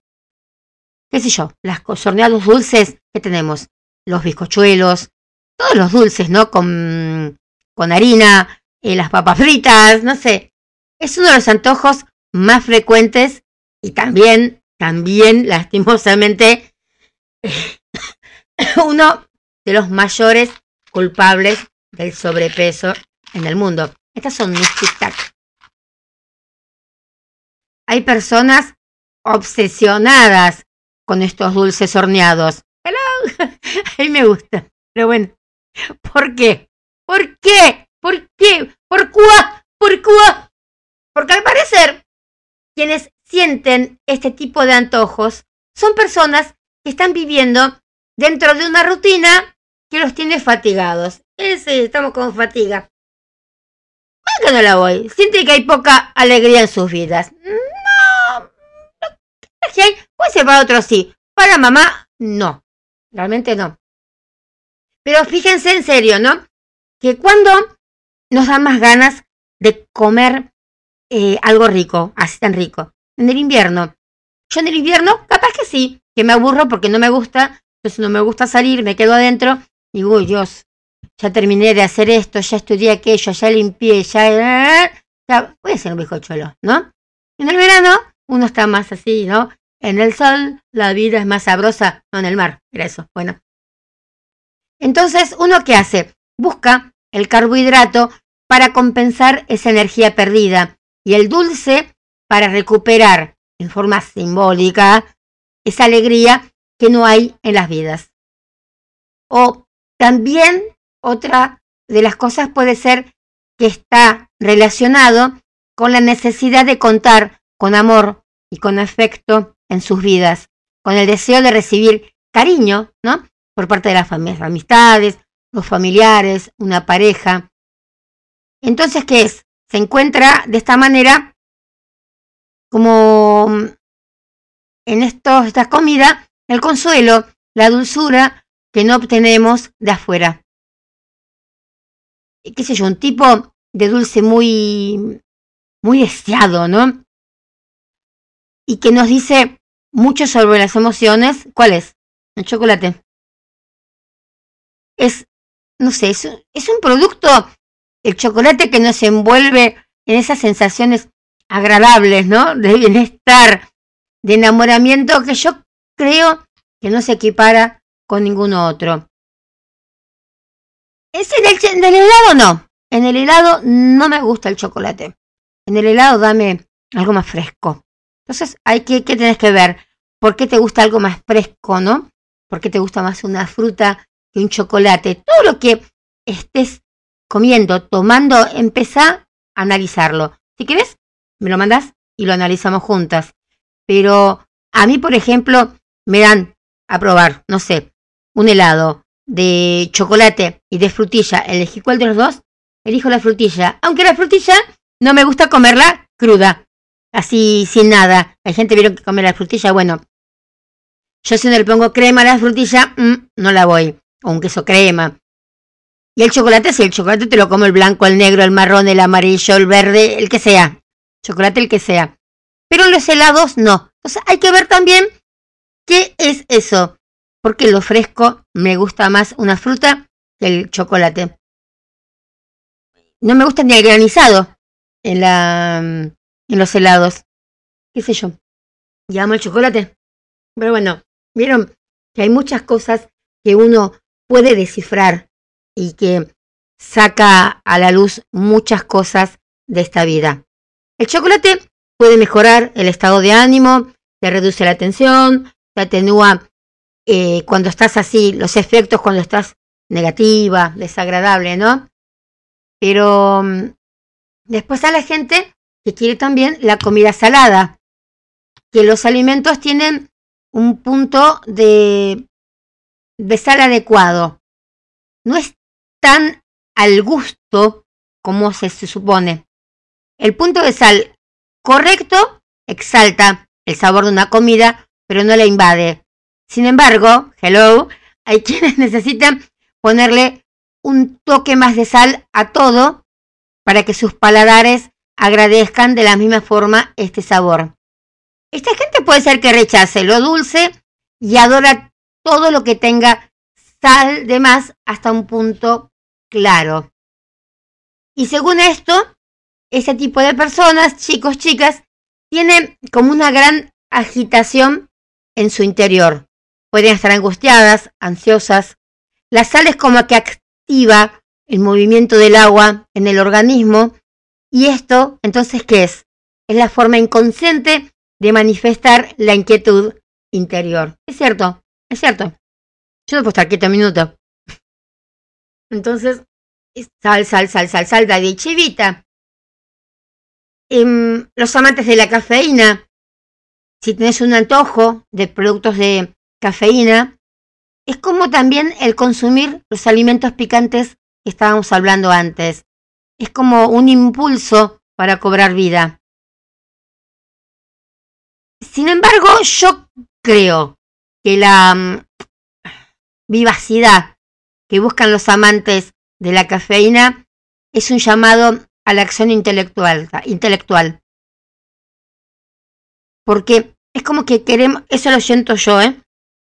¿Qué sé yo? Las horneados dulces que tenemos. Los bizcochuelos, todos los dulces, ¿no? Con, con harina, eh, las papas fritas, no sé. Es uno de los antojos más frecuentes y también, también, lastimosamente, [coughs] uno de los mayores culpables del sobrepeso en el mundo. Estas son mis tic-tac. Hay personas obsesionadas con estos dulces horneados. Hello. [laughs] A mí me gusta. Pero bueno, ¿por qué? ¿Por qué? ¿Por qué? ¿Por cuá? ¿Por cuá? Porque al parecer, quienes sienten este tipo de antojos son personas que están viviendo dentro de una rutina que los tiene fatigados. Ese, estamos con fatiga. ¿Por no la voy? Siente que hay poca alegría en sus vidas. Puede ser para otros sí. Para mamá, no. Realmente no. Pero fíjense en serio, ¿no? Que cuando nos dan más ganas de comer eh, algo rico, así tan rico. En el invierno. Yo en el invierno, capaz que sí, que me aburro porque no me gusta, entonces no me gusta salir, me quedo adentro y digo, Dios, ya terminé de hacer esto, ya estudié aquello, ya limpié, ya... ya voy a hacer un bizcochuelo, ¿no? En el verano uno está más así, ¿no? En el sol la vida es más sabrosa, no en el mar, era eso, bueno. Entonces, ¿uno qué hace? Busca el carbohidrato para compensar esa energía perdida y el dulce para recuperar en forma simbólica esa alegría que no hay en las vidas. O también otra de las cosas puede ser que está relacionado con la necesidad de contar con amor y con afecto en sus vidas, con el deseo de recibir cariño, ¿no? Por parte de las amistades, los familiares, una pareja. Entonces, ¿qué es? Se encuentra de esta manera como en esto, esta comida, el consuelo, la dulzura que no obtenemos de afuera. ¿Qué sé yo? Un tipo de dulce muy, muy deseado, ¿no? Y que nos dice mucho sobre las emociones. ¿Cuál es? El chocolate. Es, no sé, es, es un producto, el chocolate que nos envuelve en esas sensaciones agradables, ¿no? De bienestar, de enamoramiento que yo creo que no se equipara con ningún otro. Es en el, en el no. En el helado no me gusta el chocolate. En el helado dame algo más fresco. Entonces hay que, ¿qué tenés que ver? ¿Por qué te gusta algo más fresco, no? ¿Por qué te gusta más una fruta que un chocolate? Todo lo que estés comiendo, tomando, empezá a analizarlo. Si quieres, me lo mandas y lo analizamos juntas. Pero a mí, por ejemplo, me dan a probar, no sé, un helado de chocolate y de frutilla, elegí cuál de los dos, elijo la frutilla. Aunque la frutilla no me gusta comerla cruda, así sin nada. Hay gente vieron que come la frutilla, bueno. Yo si no le pongo crema a la frutilla, mm, no la voy. O un queso crema. Y el chocolate, si el chocolate te lo como el blanco, el negro, el marrón, el amarillo, el verde, el que sea. Chocolate el que sea. Pero los helados no. Entonces hay que ver también qué es eso. Porque lo fresco me gusta más una fruta que el chocolate. No me gusta ni el granizado en, la, en los helados. ¿Qué sé yo? Y amo el chocolate. Pero bueno, vieron que hay muchas cosas que uno puede descifrar y que saca a la luz muchas cosas de esta vida. El chocolate puede mejorar el estado de ánimo, te reduce la tensión, te atenúa eh, cuando estás así, los efectos cuando estás negativa, desagradable, ¿no? Pero mm, después a la gente que quiere también la comida salada, que los alimentos tienen un punto de, de sal adecuado. No es tan al gusto como se, se supone. El punto de sal correcto exalta el sabor de una comida, pero no la invade. Sin embargo, hello, hay [laughs] quienes necesitan ponerle un toque más de sal a todo para que sus paladares agradezcan de la misma forma este sabor. Esta gente puede ser que rechace lo dulce y adora todo lo que tenga sal de más hasta un punto claro. Y según esto, ese tipo de personas, chicos, chicas, tienen como una gran agitación en su interior. Pueden estar angustiadas, ansiosas. La sal es como que activa el movimiento del agua en el organismo y esto, entonces, ¿qué es? Es la forma inconsciente de manifestar la inquietud interior. Es cierto, es cierto. Yo no puedo estar quieto un minuto. [laughs] Entonces, sal, sal, sal, sal, sal, de chivita. Em, los amantes de la cafeína, si tenés un antojo de productos de cafeína, es como también el consumir los alimentos picantes que estábamos hablando antes. Es como un impulso para cobrar vida. Sin embargo, yo creo que la mm, vivacidad que buscan los amantes de la cafeína es un llamado a la acción intelectual, intelectual. Porque es como que queremos, eso lo siento yo, ¿eh?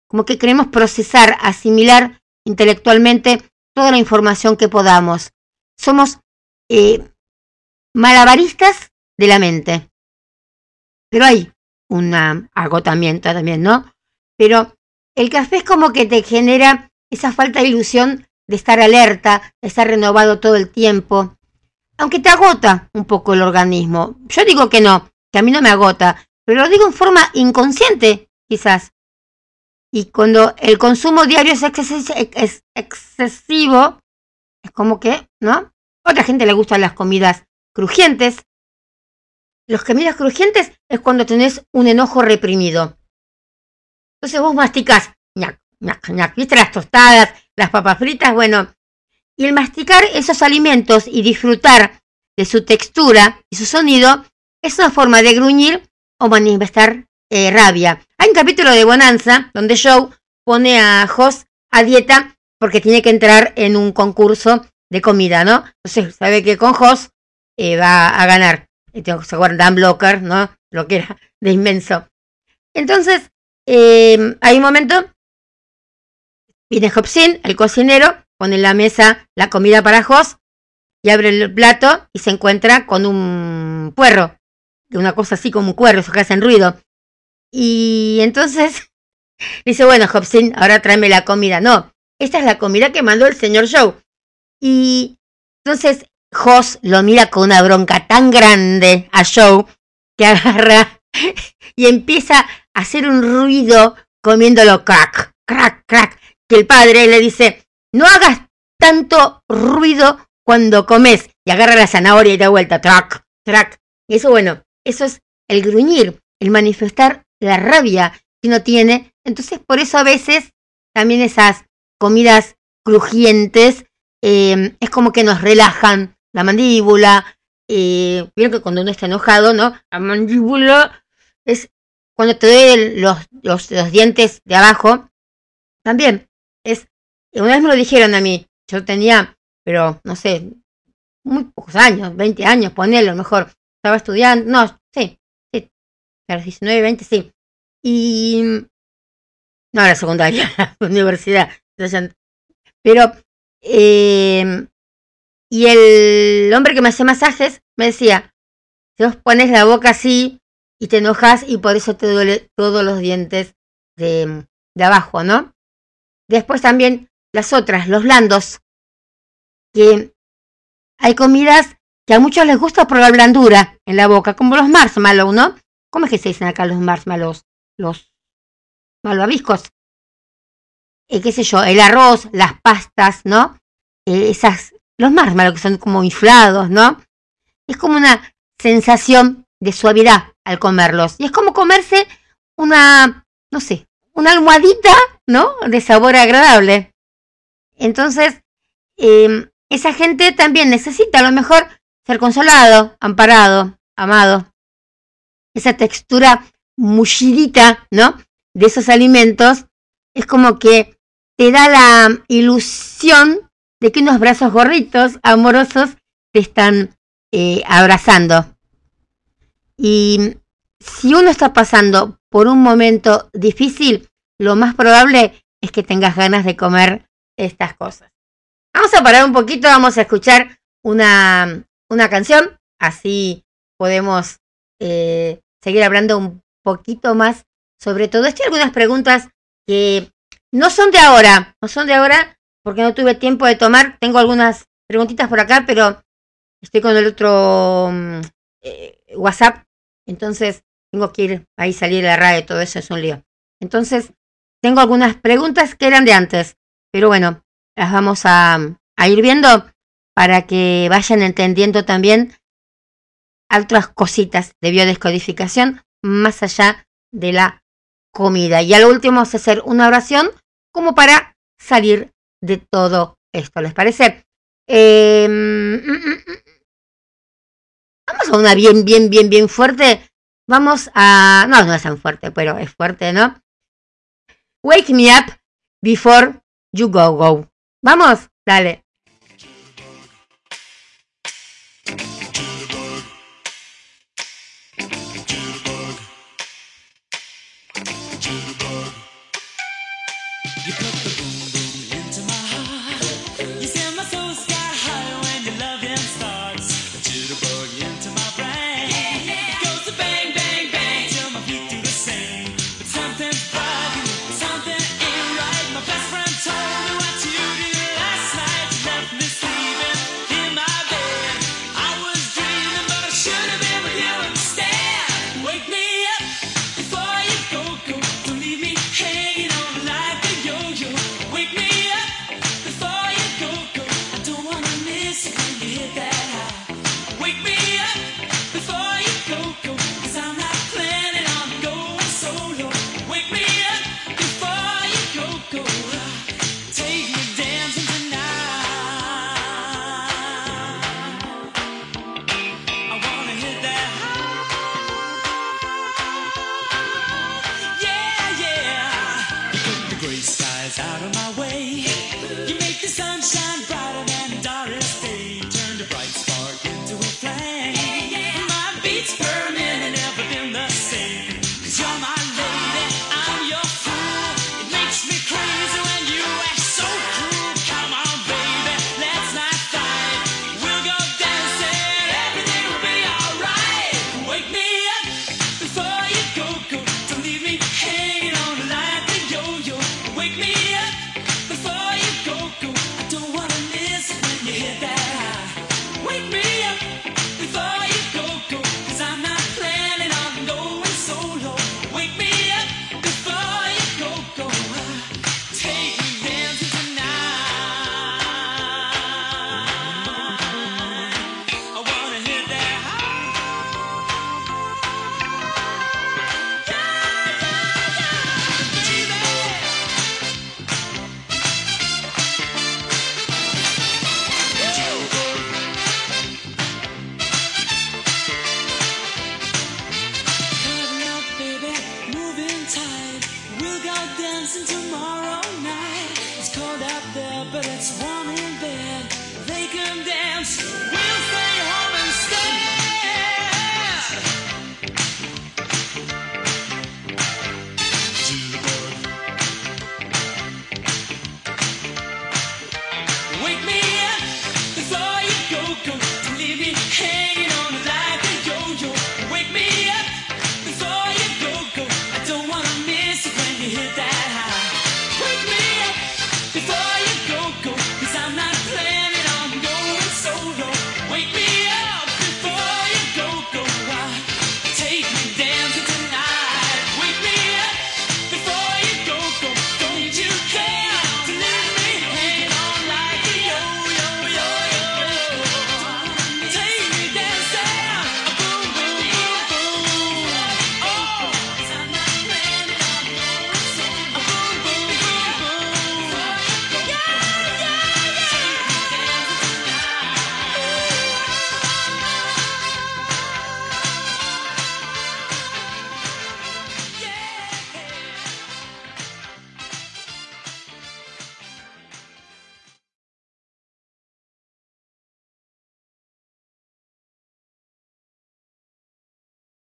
como que queremos procesar, asimilar intelectualmente toda la información que podamos. Somos eh, malabaristas de la mente. Pero hay un agotamiento también, ¿no? Pero el café es como que te genera esa falta de ilusión de estar alerta, de estar renovado todo el tiempo. Aunque te agota un poco el organismo. Yo digo que no, que a mí no me agota, pero lo digo en forma inconsciente, quizás. Y cuando el consumo diario es, excesivo, es como que, ¿no? Otra gente le gustan las comidas crujientes. Los comidas crujientes es cuando tenés un enojo reprimido. Entonces vos masticás, ñac, ñac, ñac, ¿viste las tostadas, las papas fritas? Bueno, y el masticar esos alimentos y disfrutar de su textura y su sonido es una forma de gruñir o manifestar eh, rabia. Hay un capítulo de Bonanza donde Joe pone a Hoss a dieta porque tiene que entrar en un concurso de comida, ¿no? Entonces sabe que con Hoss eh, va a ganar. ¿Se acuerdan? Dan Blocker, ¿no? Lo que era [laughs] de inmenso. Entonces, eh, hay un momento, viene Hobson, el cocinero, pone en la mesa la comida para Hoss y abre el plato y se encuentra con un puerro, una cosa así como un cuerro, eso que hacen ruido. Y entonces [laughs] dice, bueno, Hobson, ahora tráeme la comida. No, esta es la comida que mandó el señor Joe. Y entonces Hoss lo mira con una bronca tan grande a Joe que [laughs] agarra y empieza a hacer un ruido comiéndolo crack, crack, crack. Que el padre le dice, no hagas tanto ruido cuando comes. Y agarra la zanahoria y da vuelta, track, track. Y eso, bueno, eso es el gruñir, el manifestar la rabia que uno tiene. Entonces, por eso a veces también esas comidas crujientes, eh, es como que nos relajan la mandíbula. Eh, Vieron que cuando uno está enojado, ¿no? La mandíbula es cuando te duelen los, los, dientes de abajo. También es. Una vez me lo dijeron a mí. Yo tenía, pero no sé, muy pocos años, 20 años, ponelo, a lo mejor. Estaba estudiando, no, sí, sí, a los 19, 20, sí. Y. No, [laughs] la secundaria, universidad. Pero. Eh, y el hombre que me hacía masajes me decía: Si vos pones la boca así y te enojas y por eso te duele todos los dientes de, de abajo, ¿no? Después también las otras, los blandos, que hay comidas que a muchos les gusta por la blandura en la boca, como los marshmallows, ¿no? ¿Cómo es que se dicen acá los marshmallows? Los malvaviscos. Eh, qué sé yo, el arroz, las pastas, ¿no? Eh, esas, los marshmallows que son como inflados, ¿no? Es como una sensación de suavidad al comerlos. Y es como comerse una, no sé, una almohadita, ¿no? De sabor agradable. Entonces, eh, esa gente también necesita a lo mejor ser consolado, amparado, amado. Esa textura mullidita, ¿no? De esos alimentos es como que te da la ilusión de que unos brazos gorritos, amorosos, te están eh, abrazando. Y si uno está pasando por un momento difícil, lo más probable es que tengas ganas de comer estas cosas. Vamos a parar un poquito, vamos a escuchar una, una canción, así podemos eh, seguir hablando un poquito más sobre todo esto y algunas preguntas que no son de ahora, no son de ahora porque no tuve tiempo de tomar, tengo algunas preguntitas por acá, pero estoy con el otro mm, eh, WhatsApp, entonces tengo que ir ahí salir de la radio, todo eso es un lío. Entonces, tengo algunas preguntas que eran de antes, pero bueno, las vamos a, a ir viendo para que vayan entendiendo también otras cositas de biodescodificación más allá de la comida. Y al último vamos a hacer una oración como para salir de todo esto. ¿Les parece? Eh, mm, mm, mm. vamos a una bien, bien, bien, bien fuerte. Vamos a... No, no es tan fuerte, pero es fuerte, ¿no? Wake me up before you go, go. Vamos, dale.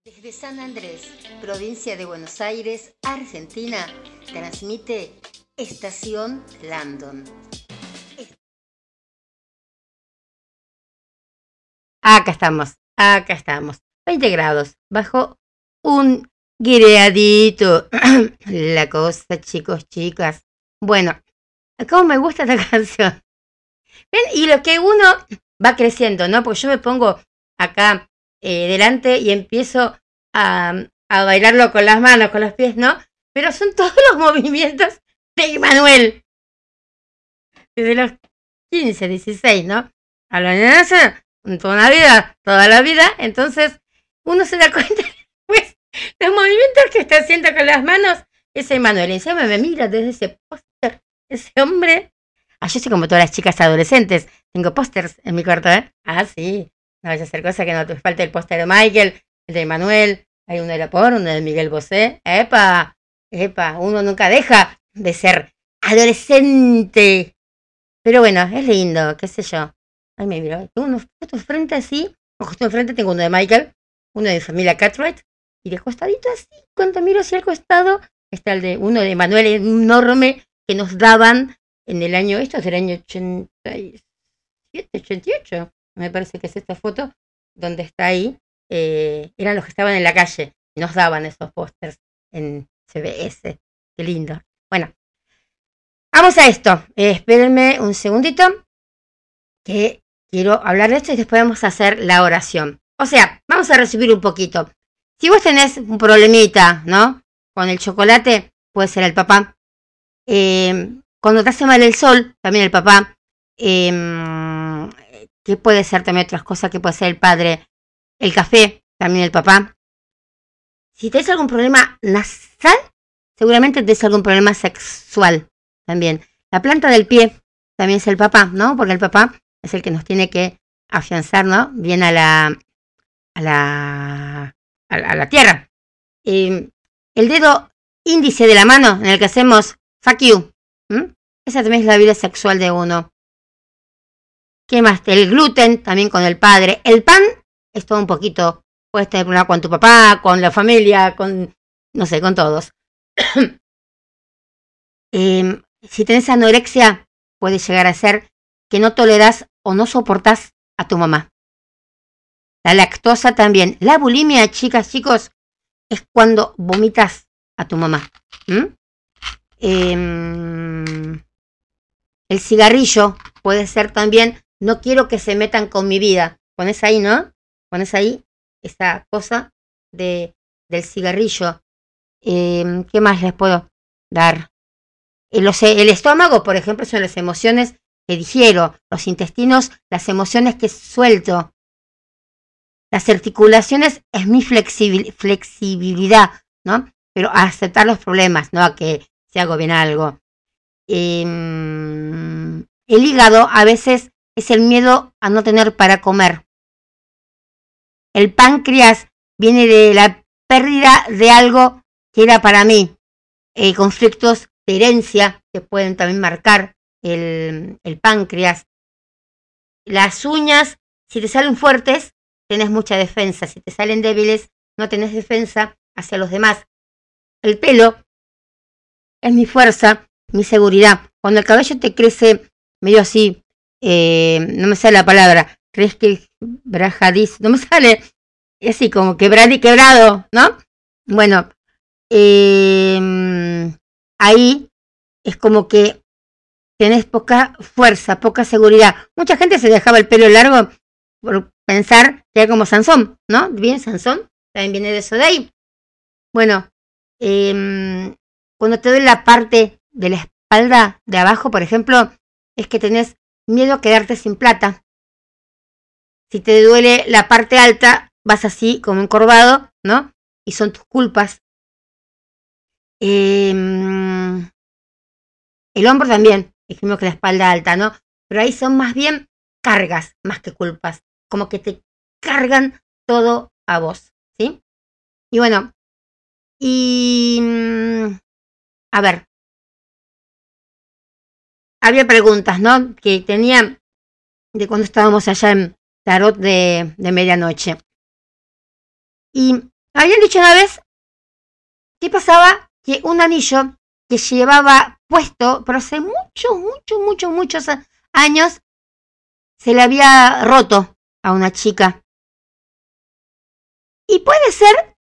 Desde San Andrés, provincia de Buenos Aires, Argentina, transmite Estación Landon. Acá estamos, acá estamos. 20 grados, bajo un guireadito. [clears throat] La cosa, chicos, chicas. Bueno, ¿cómo me gusta esta [laughs] canción? Y lo que uno va creciendo, ¿no? Porque yo me pongo acá eh, delante y empiezo a, a bailarlo con las manos, con los pies, ¿no? Pero son [laughs] todos los movimientos de Manuel. Desde los 15, 16, ¿no? A la nena toda la vida, toda la vida. Entonces, uno se da [laughs] cuenta, pues, los movimientos que está haciendo con las manos es Emanuel. Encima me mira desde ese póster, ese hombre. Ah, yo soy como todas las chicas adolescentes. Tengo pósters en mi cuarto, ¿eh? Ah, sí. No vaya a hacer cosa que no te falte el póster de Michael, el de Emanuel. Hay uno de la por, uno de Miguel Bosé. ¡Epa! ¡Epa! Uno nunca deja de ser adolescente. Pero bueno, es lindo, qué sé yo. Ay, me miro. Tengo unos fotos frente así. Justo enfrente tengo uno de Michael, uno de familia Cartwright. Y de costadito así, cuando miro hacia el costado, está el de uno de Manuel enorme que nos daban en el año, esto es del año 87, 88, me parece que es esta foto, donde está ahí, eh, eran los que estaban en la calle, y nos daban esos pósters en CBS. Qué lindo. Bueno, vamos a esto. Eh, espérenme un segundito, que quiero hablar de esto y después vamos a hacer la oración. O sea, vamos a resumir un poquito. Si vos tenés un problemita, ¿no? Con el chocolate, puede ser el papá. Eh, cuando te hace mal el sol, también el papá. Eh, que puede ser también otras cosas que puede ser el padre. El café, también el papá. Si tenés algún problema nasal, seguramente tenés algún problema sexual también. La planta del pie también es el papá, ¿no? Porque el papá es el que nos tiene que afianzar, ¿no? Bien a la, a la, a la, tierra. Eh, el dedo índice de la mano en el que hacemos fuck you. Esa también es la vida sexual de uno. ¿Qué más? El gluten, también con el padre. El pan es todo un poquito. Puedes tener problema con tu papá, con la familia, con, no sé, con todos. [coughs] Eh, si tenés anorexia, puede llegar a ser que no toleras o no soportás a tu mamá. La lactosa también. La bulimia, chicas, chicos, es cuando vomitas a tu mamá. Em, el cigarrillo puede ser también, no quiero que se metan con mi vida. Pones ahí, ¿no? Pones ahí esa cosa de, del cigarrillo. Em, ¿Qué más les puedo dar? Eh, los- el estómago, por ejemplo, son las emociones que digiero. Los intestinos, las emociones que suelto. Las articulaciones es mi flexibil- flexibilidad, ¿no? Pero a aceptar los problemas, no a que se hago bien algo. Em, el hígado a veces es el miedo a no tener para comer. El páncreas viene de la pérdida de algo que era para mí. Eh, conflictos de herencia que pueden también marcar el, el páncreas. Las uñas, si te salen fuertes, tenés mucha defensa. Si te salen débiles, no tenés defensa hacia los demás. El pelo es mi fuerza, mi seguridad. Cuando el cabello te crece medio así, eh, no me sale la palabra, crees que brajadiz, no me sale, es así como quebrado y quebrado, ¿no? Bueno, eh, ahí es como que tenés poca fuerza, poca seguridad. Mucha gente se dejaba el pelo largo por pensar que era como Sansón, ¿no? Bien, Sansón, también viene de eso de ahí. Bueno, em, cuando te duele la parte de la espalda de abajo, por ejemplo, es que tenés miedo a quedarte sin plata. Si te duele la parte alta, vas así como encorvado, ¿no? Y son tus culpas. Em, el hombro también, dijimos que la espalda alta, ¿no? Pero ahí son más bien cargas, más que culpas. Como que te cargan todo a vos, ¿sí? Y bueno, y... mm, A ver. Había preguntas, ¿no? Que tenía de cuando estábamos allá en Tarot de, medianoche. Y Habían dicho una vez que pasaba que un anillo que llevaba puesto, pero hace muchos, muchos, muchos, muchos años, se le había roto a una chica. Y puede ser,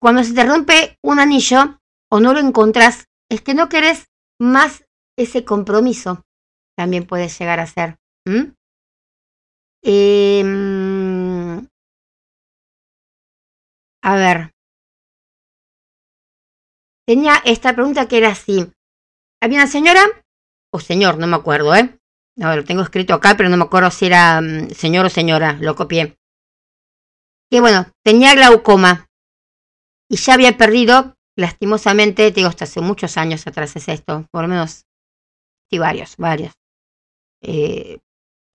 cuando se te rompe un anillo o no lo encontrás, es que no querés más ese compromiso. También puede llegar a ser. Em, a ver. Tenía esta pregunta que era así. Había una señora, o señor, no me acuerdo, ¿eh? No, lo tengo escrito acá, pero no me acuerdo si era mm, señor o señora, lo copié. Que bueno, tenía glaucoma y ya había perdido, lastimosamente, te digo, hasta hace muchos años atrás es esto, por lo menos, sí, varios, varios. Eh,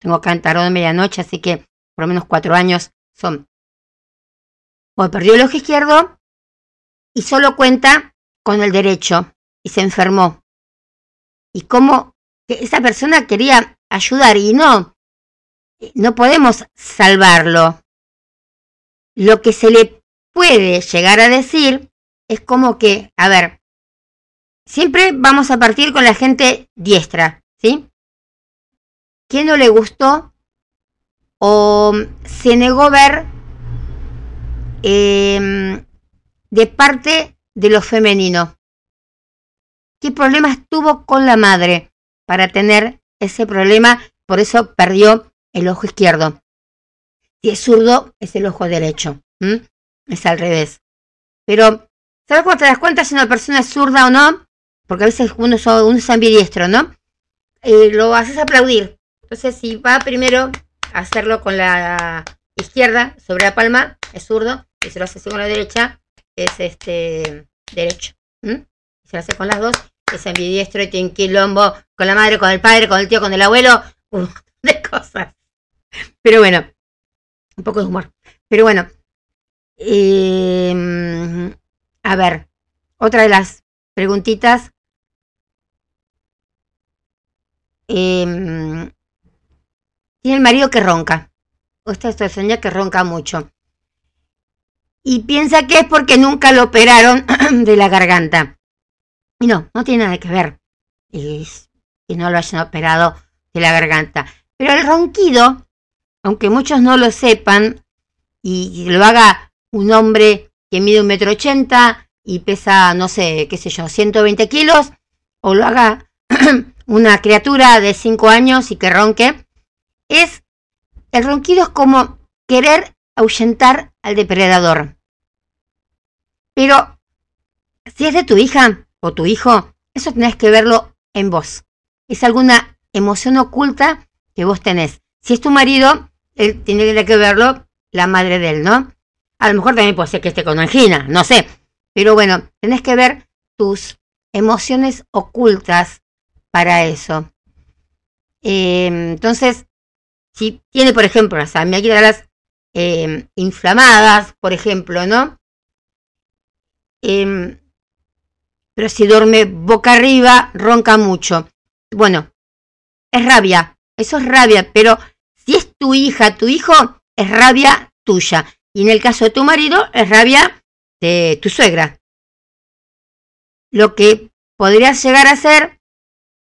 tengo acá en Tarot de Medianoche, así que por lo menos cuatro años son. Bueno, perdió el ojo izquierdo y solo cuenta con el derecho y se enfermó. Y cómo esa persona quería ayudar y no, no podemos salvarlo. Lo que se le puede llegar a decir es como que, a ver, siempre vamos a partir con la gente diestra, ¿sí? ¿Qué no le gustó o se negó ver em, de parte de lo femenino? ¿Qué problemas tuvo con la madre para tener ese problema? Por eso perdió el ojo izquierdo. Si es zurdo, es el ojo derecho. Es al revés. Pero, ¿sabes cuándo te das cuenta si una persona es zurda o no? Porque a veces uno, es- uno es ambidiestro, ¿no? Eh, lo haces aplaudir. Entonces, si va primero a hacerlo con la izquierda sobre la palma, es zurdo. Y si lo hace con la derecha, es este derecho. Si lo hace con las dos, es ambidiestro y tiene quilombo con la madre, con el padre, con el tío, con el abuelo. Un montón de cosas. Pero bueno, un poco de humor. Pero bueno, eh, a ver, otra de las preguntitas. Eh, tiene el marido que ronca. O esta es señora que ronca mucho. Y piensa que es porque nunca lo operaron [clears throat] de la garganta. Y no, no tiene nada que ver. Es que no lo hayan operado de la garganta. Pero el ronquido, aunque muchos no lo sepan, y lo haga un hombre que mide un metro ochenta y pesa, no sé, qué sé yo, 120 kilos, o lo haga [clears throat] una criatura de 5 años y que ronque, es, el ronquido es como querer ahuyentar al depredador. Pero, si es de tu hija o tu hijo, eso tenés que verlo en vos. Es alguna emoción oculta que vos tenés. Si es tu marido, él tiene que verlo la madre de él, ¿no? A lo mejor también puede ser que esté con angina, no sé. Pero bueno, tenés que ver tus emociones ocultas para eso. Eh, entonces, si tiene, por ejemplo, las amígdalas eh, inflamadas, por ejemplo, ¿no? Em, pero si duerme boca arriba, ronca mucho. Bueno, es rabia, eso es rabia, pero si es tu hija, tu hijo, es rabia tuya. Y en el caso de tu marido, es rabia de tu suegra. Lo que podrías llegar a hacer,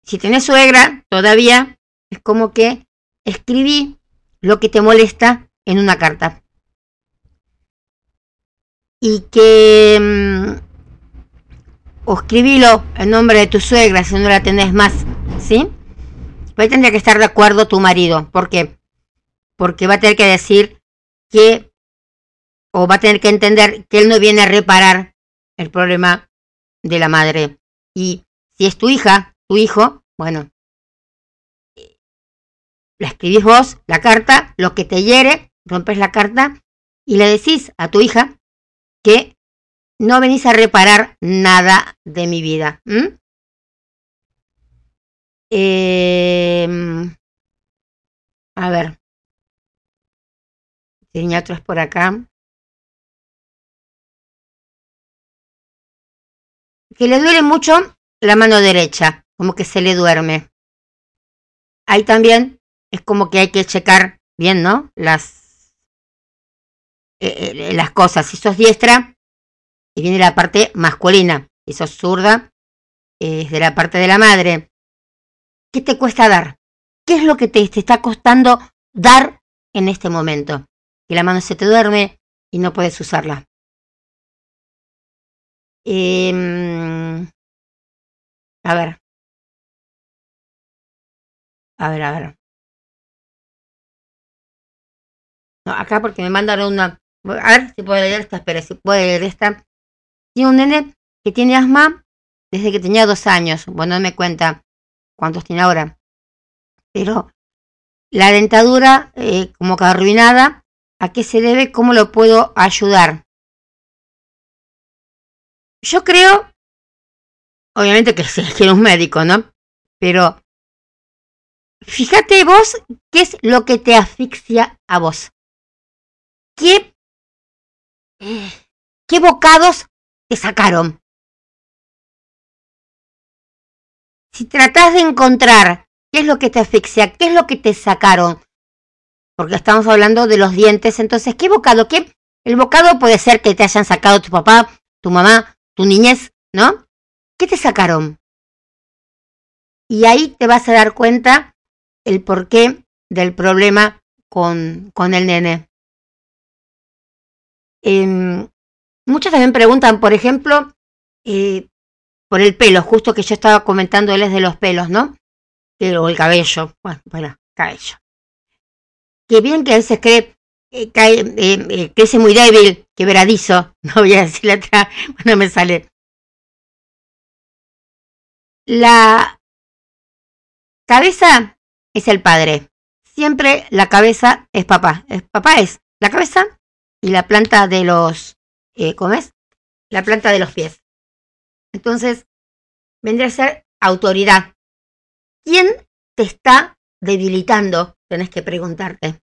si tenés suegra todavía, es como que escribí lo que te molesta en una carta. Y que... mm, o escribilo en nombre de tu suegra si no la tenés más, ¿sí? Ahí tendría que estar de acuerdo tu marido. ¿Por qué? Porque va a tener que decir que, o va a tener que entender que él no viene a reparar el problema de la madre. Y si es tu hija, tu hijo, bueno, eh, la escribís vos, la carta, lo que te hiere, rompes la carta y le decís a tu hija que no venís a reparar nada de mi vida. Em, a ver. Tenía otros por acá. Que le duele mucho la mano derecha, como que se le duerme. Ahí también es como que hay que checar bien, ¿no? Las, eh, eh, las cosas. Si sos diestra, y viene la parte masculina. Si sos zurda, es de la parte de la madre. ¿Qué te cuesta dar? ¿Qué es lo que te, está costando dar en este momento? Que la mano se te duerme y no puedes usarla. Em, a ver. A ver, a ver. No, acá porque me mandaron una. A ver si puedo leer esta, espera, si puedo leer esta. Tiene un nene que tiene asma desde que tenía dos años. Bueno, no me cuenta cuántos tiene ahora. Pero la dentadura, eh, como que arruinada, ¿a qué se debe? ¿Cómo lo puedo ayudar? Yo creo, obviamente que [laughs] se quiere un médico, ¿no? Pero fíjate vos qué es lo que te asfixia a vos. ¿Qué, qué bocados te sacaron? Si tratás de encontrar qué es lo que te asfixia, qué es lo que te sacaron, porque estamos hablando de los dientes, entonces, ¿qué bocado? ¿Qué? El bocado puede ser que te hayan sacado tu papá, tu mamá, tu niñez, ¿no? ¿Qué te sacaron? Y ahí te vas a dar cuenta el porqué del problema con, con el nene. Em, muchos también preguntan, por ejemplo, eh, por el pelo, justo que yo estaba comentándoles de los pelos, ¿no? Que- O el cabello, bueno, bueno, cabello. Que bien que a veces cree, eh, cae, eh, eh, crece muy débil, quebradizo, [laughs] no voy a decir la otra, no me sale. La cabeza es el padre. Siempre la cabeza es papá. Es, papá es la cabeza y la planta de los, eh, ¿cómo es? La planta de los pies. Entonces, vendría a ser autoridad. ¿Quién te está debilitando? Tenés que preguntarte.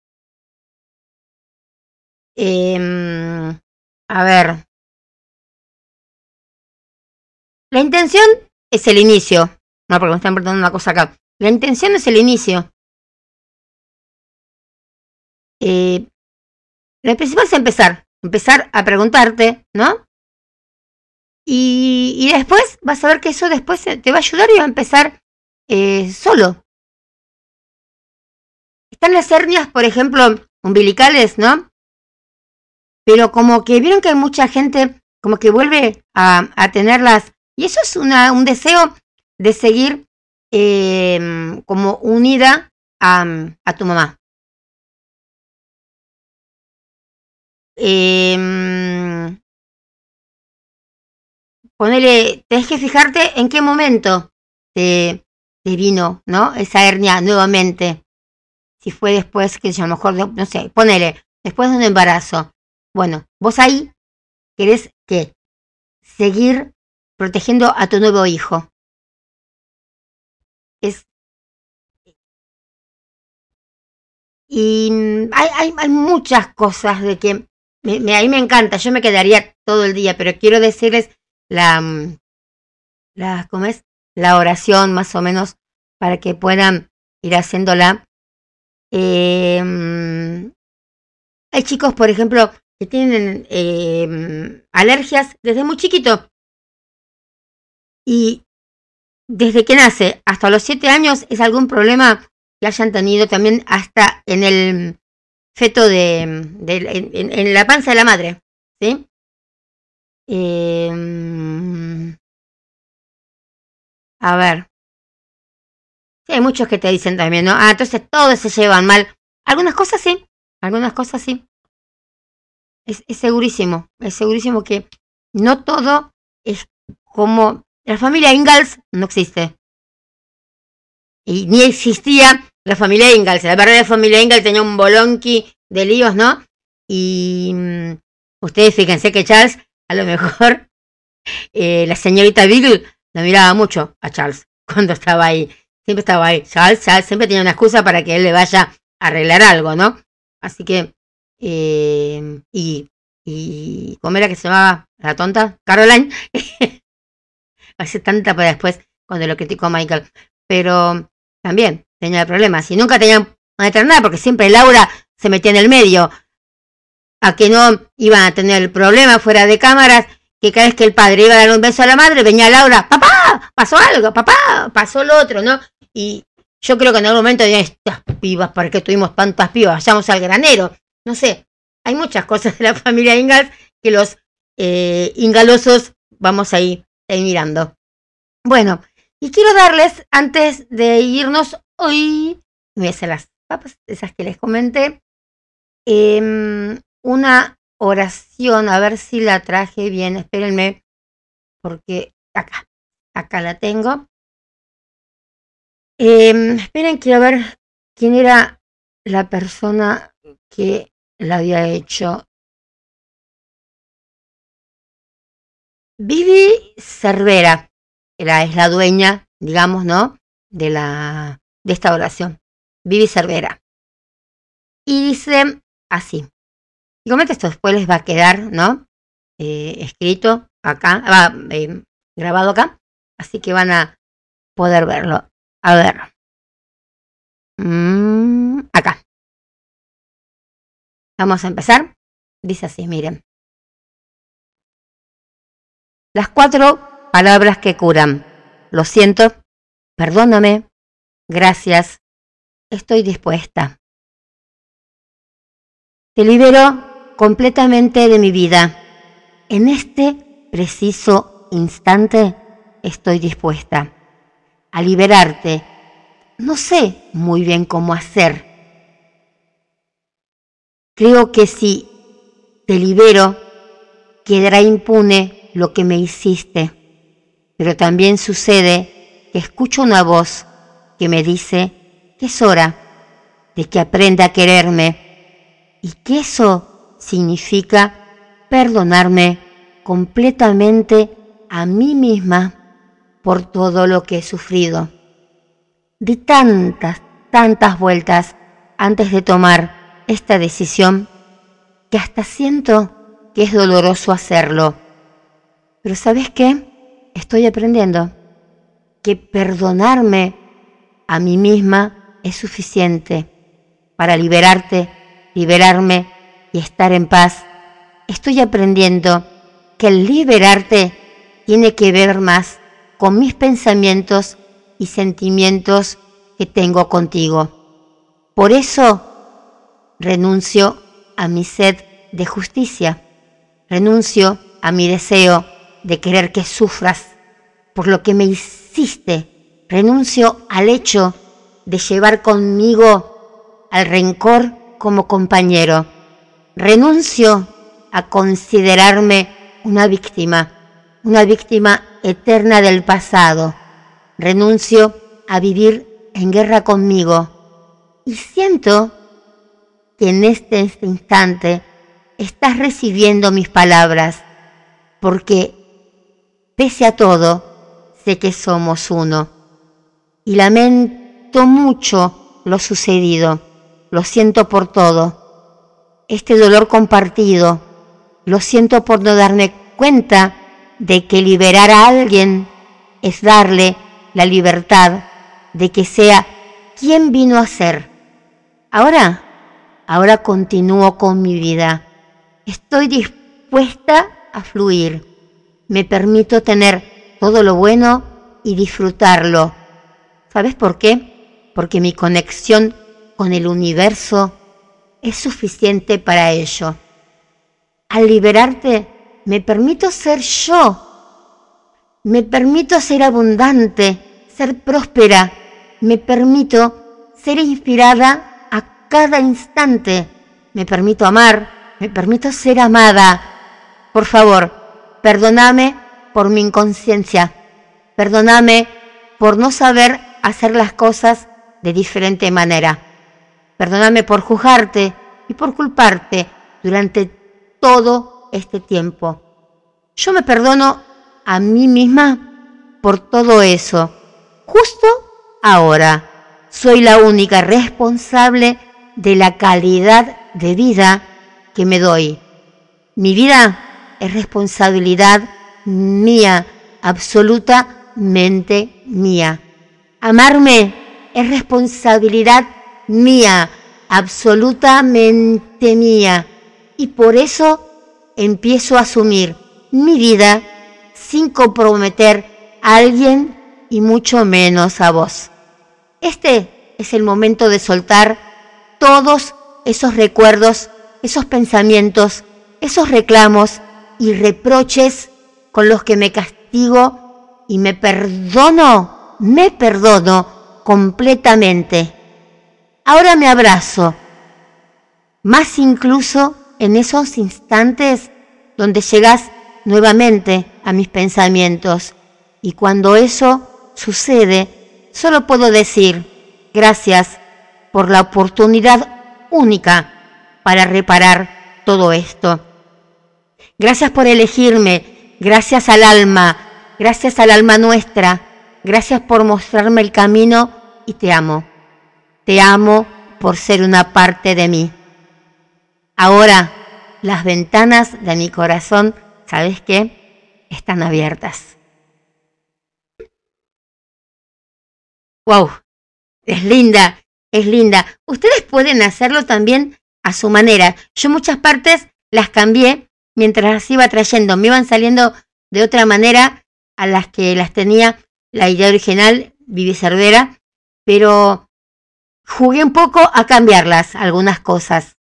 Em, a ver. La intención es el inicio. No, porque me están preguntando una cosa acá. La intención es el inicio. Eh, lo principal es empezar. Empezar a preguntarte, ¿no? Y, y después vas a ver que eso después te va a ayudar y va a empezar eh, solo. Están las hernias, por ejemplo, umbilicales, ¿no? Pero como que vieron que hay mucha gente como que vuelve a, tenerlas. Y eso es una, un deseo de seguir eh, como unida a, tu mamá. Eh, ponele, tenés que fijarte en qué momento te, vino, ¿no? Esa hernia nuevamente. Si fue después, que a lo mejor, no sé, ponele, después de un embarazo. Bueno, vos ahí querés que seguir protegiendo a tu nuevo hijo. Y hay, hay, muchas cosas de que me, me encanta, yo me quedaría todo el día, pero quiero decirles la, mm, la, ¿cómo es? La oración más o menos para que puedan ir haciéndola. Eh, mm, hay chicos, por ejemplo, que tienen eh, mm, alergias desde muy chiquito. Y desde que nace hasta los siete años es algún problema que hayan tenido también hasta en el feto de, de- en, la panza de la madre, ¿sí? Eh, a ver. Hay muchos que te dicen también, ¿no? Ah, entonces todos se llevan mal. Algunas cosas sí, algunas cosas sí. Es segurísimo, es segurísimo que no todo es como... La familia Ingalls no existe. Y ni existía la familia Ingalls. La verdadera familia Ingalls tenía un bolonqui de líos, ¿no? Y mm, ustedes fíjense que Charles, a lo mejor, [laughs] eh, la señorita Beagle la miraba mucho a Charles cuando estaba ahí. Siempre estaba ahí. Charles, Charles siempre tenía una excusa para que él le vaya a arreglar algo, ¿no? Así que, eh, y, y, ¿cómo era que se llamaba la tonta? Caroline. [laughs] Hace tanta para después cuando lo criticó Michael. Pero también tenía problemas. Y nunca tenían a nada porque siempre Laura se metía en el medio. A que no iban a tener el problema fuera de cámaras que cada vez que el padre iba a dar un beso a la madre, venía Laura, papá, pasó algo, papá, pasó lo otro, ¿no? Y yo creo que en algún momento estas pibas, ¿para qué tuvimos tantas pibas? Vayamos al granero. No sé, hay muchas cosas de la [laughs] familia Ingalls que los eh, ingalosos vamos ahí, ahí mirando. Bueno, y quiero darles, antes de irnos hoy, voy a las papas, esas que les comenté, em, una oración, a ver si la traje bien, espérenme, porque acá, acá la tengo. Em, esperen, quiero ver quién era la persona que la había hecho. Vivi Cervera era, es la dueña, digamos, ¿no? De, la, de esta oración. Vivi Cervera. Y dice así. Y comenta esto después les va a quedar, ¿no? Eh, escrito acá, va, eh, grabado acá. Así que van a poder verlo. A ver. Mm, acá. Vamos a empezar. Dice así, miren. Las cuatro palabras que curan. Lo siento, perdóname, gracias, estoy dispuesta. Te libero completamente de mi vida. En este preciso instante estoy dispuesta a liberarte. No sé muy bien cómo hacer. Creo que si te libero, quedará impune lo que me hiciste. Pero también sucede que escucho una voz que me dice que es hora de que aprenda a quererme y que eso significa perdonarme completamente a mí misma por todo lo que he sufrido. Di tantas, tantas vueltas antes de tomar esta decisión que hasta siento que es doloroso hacerlo. Pero ¿sabes qué? Estoy aprendiendo que perdonarme a mí misma es suficiente para liberarte, liberarme y estar en paz. Estoy aprendiendo que el liberarte tiene que ver más con mis pensamientos y sentimientos que tengo contigo. Por eso renuncio a mi sed de justicia, renuncio a mi deseo de querer que sufras por lo que me hiciste, renuncio al hecho de llevar conmigo al rencor como compañero, renuncio a considerarme una víctima, una víctima eterna del pasado, renuncio a vivir en guerra conmigo. Y siento que en este, instante estás recibiendo mis palabras, porque pese a todo, sé que somos uno. Y lamento mucho lo sucedido, lo siento por todo. Este dolor compartido, lo siento por no darme cuenta de que liberar a alguien es darle la libertad de que sea quien vino a ser. Ahora, ahora continúo con mi vida. Estoy dispuesta a fluir. Me permito tener todo lo bueno y disfrutarlo. ¿Sabes por qué? Porque mi conexión con el universo es suficiente para ello. Al liberarte, me permito ser yo. Me permito ser abundante, ser próspera. Me permito ser inspirada a cada instante. Me permito amar, me permito ser amada. Por favor, perdóname por mi inconsciencia. Perdóname por no saber hacer las cosas de diferente manera. Perdóname por juzgarte y por culparte durante todo este tiempo. Yo me perdono a mí misma por todo eso. Justo ahora soy la única responsable de la calidad de vida que me doy. Mi vida es responsabilidad mía, absolutamente mía. Amarme es responsabilidad mía, absolutamente mía. Y por eso empiezo a asumir mi vida sin comprometer a alguien y mucho menos a vos. Este es el momento de soltar todos esos recuerdos, esos pensamientos, esos reclamos y reproches con los que me castigo y me perdono, me perdono completamente. Ahora me abrazo, más incluso en esos instantes donde llegas nuevamente a mis pensamientos. Y cuando eso sucede, solo puedo decir gracias por la oportunidad única para reparar todo esto. Gracias por elegirme, gracias al alma, gracias al alma nuestra, gracias por mostrarme el camino y te amo. Te amo por ser una parte de mí. Ahora, las ventanas de mi corazón, ¿sabes qué? Están abiertas. ¡Wow! Es linda, es linda. Ustedes pueden hacerlo también a su manera. Yo muchas partes las cambié mientras las iba trayendo. Me iban saliendo de otra manera a las que las tenía la idea original, Vivi Cervera, pero jugué un poco a cambiarlas, algunas cosas.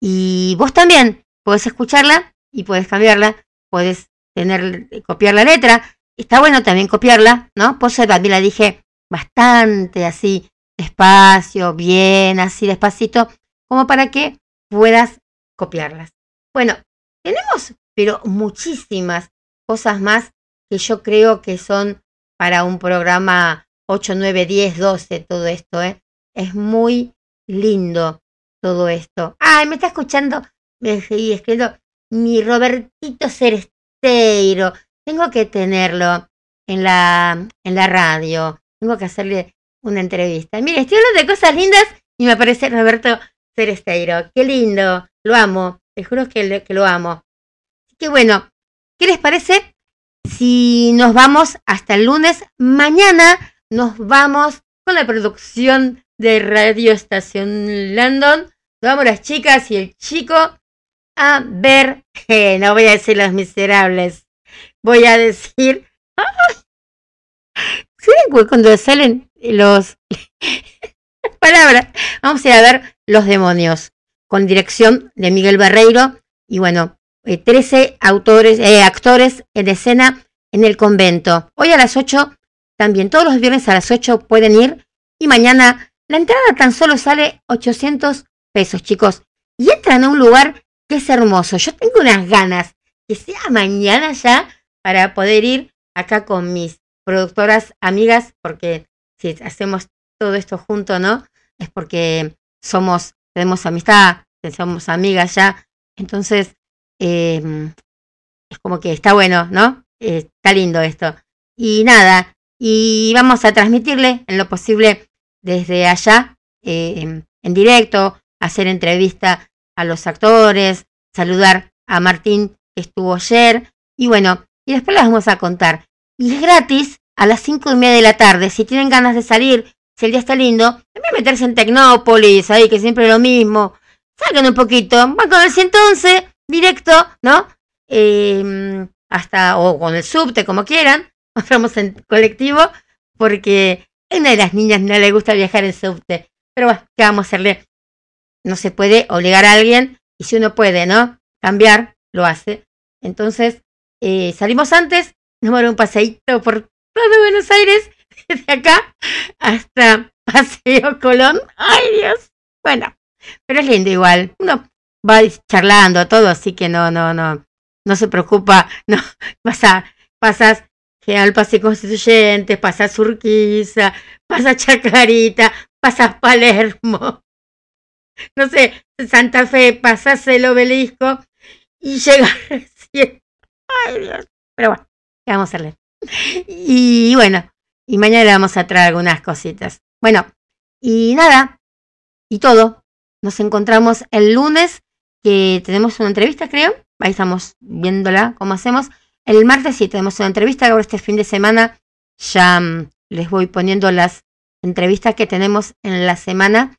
Y vos también podés escucharla y puedes cambiarla, puedes tener, copiar la letra. Está bueno también copiarla, ¿no? Por eso también la dije bastante así, despacio, bien, así despacito, como para que puedas copiarlas. Bueno, tenemos, pero muchísimas cosas más que yo creo que son para un programa 8, 9, 10, 12, todo esto, ¿eh? Es muy lindo todo esto. Ay, me está escuchando, seguí escribiendo mi Robertito Ceresteiro. Tengo que tenerlo en la, en la radio. Tengo que hacerle una entrevista. Mire, estoy hablando de cosas lindas y me aparece Roberto Ceresteiro. Qué lindo, lo amo. Te juro que, que lo amo. Así que bueno, ¿qué les parece si nos vamos hasta el lunes? Mañana nos vamos con la producción de Radio Estación London. Nos vamos las chicas y el chico a ver, eh, no voy a decir los miserables, voy a decir, ¿saben cuando salen los [laughs] palabras? Vamos a ir a ver Los Demonios, con dirección de Miguel Barreiro, y bueno, eh, 13 autores, eh, actores en escena en el convento. Hoy a las 8, también todos los viernes a las 8 pueden ir, y mañana la entrada tan solo sale 800 pesos, chicos, y entran a un lugar que es hermoso. Yo tengo unas ganas que sea mañana ya para poder ir acá con mis productoras amigas, porque si hacemos todo esto junto, ¿no? Es porque somos, tenemos amistad, somos amigas ya. Entonces, eh, es como que está bueno, ¿no? Está lindo esto. Y nada, y vamos a transmitirle en lo posible desde allá, en, en directo, hacer entrevista a los actores, saludar a Martín que estuvo ayer, y bueno, y después les vamos a contar. Y es gratis a las cinco y media de la tarde. Si tienen ganas de salir, si el día está lindo, también meterse en Tecnópolis, ahí que siempre es lo mismo. Saquen un poquito, van con el 111, directo, ¿no? Eh, hasta, o con el subte, como quieran. [laughs] Vamos en colectivo, porque a una de las niñas no le gusta viajar en subte. Pero bueno, ¿qué vamos a hacerle? No se puede obligar a alguien, y si uno puede, ¿no? Cambiar, lo hace. Entonces, eh, salimos antes, nos un paseíto por todo Buenos Aires, desde acá hasta Paseo Colón. ¡Ay, Dios! Bueno, pero es lindo igual. Uno va charlando todo, así que no, no, no, no se preocupa. [laughs] No, pasa, pasas General Paseo Constituyente, pasas Urquiza, pasas Chacarita, pasas Palermo. [laughs] No sé, Santa Fe, pasas el obelisco y llegas [laughs] recién. Ay, Dios. Pero bueno, ¿qué vamos a hacerle? Y bueno, y mañana le vamos a traer algunas cositas. Bueno, y nada, y todo. Nos encontramos el lunes, que tenemos una entrevista, creo. Ahí estamos viéndola, cómo hacemos. El martes sí tenemos una entrevista, ahora este fin de semana ya mm, les voy poniendo las entrevistas que tenemos en la semana.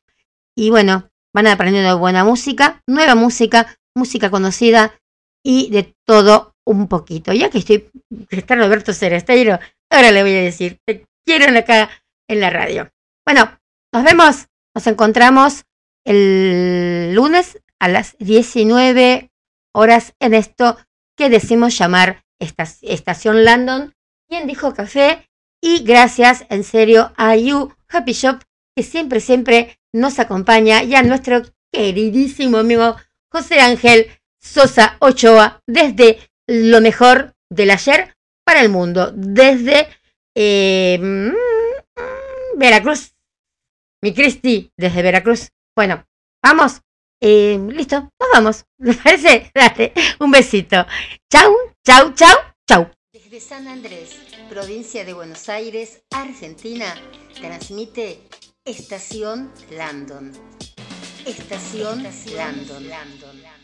Y bueno, van aprendiendo buena música, nueva música, música conocida y de todo un poquito. Ya que estoy, está Roberto Ceresteiro, ahora le voy a decir, te quiero acá en la radio. Bueno, nos vemos, nos encontramos el lunes a las 19 horas en esto que decimos llamar esta, Estación Landon. Quien dijo café? Y gracias en serio a You Happy Shop que siempre, siempre nos acompaña y a nuestro queridísimo amigo José Ángel Sosa Ochoa desde lo mejor del ayer para el mundo, desde eh, mm, Veracruz. Mi Cristi, desde Veracruz. Bueno, vamos. Eh, listo, nos vamos. [laughs] ¿Me parece? Dale, un besito. Chau, chau, chau, chau. Desde San Andrés, provincia de Buenos Aires, Argentina, transmite Estación Landon. Estación Landon. Landon.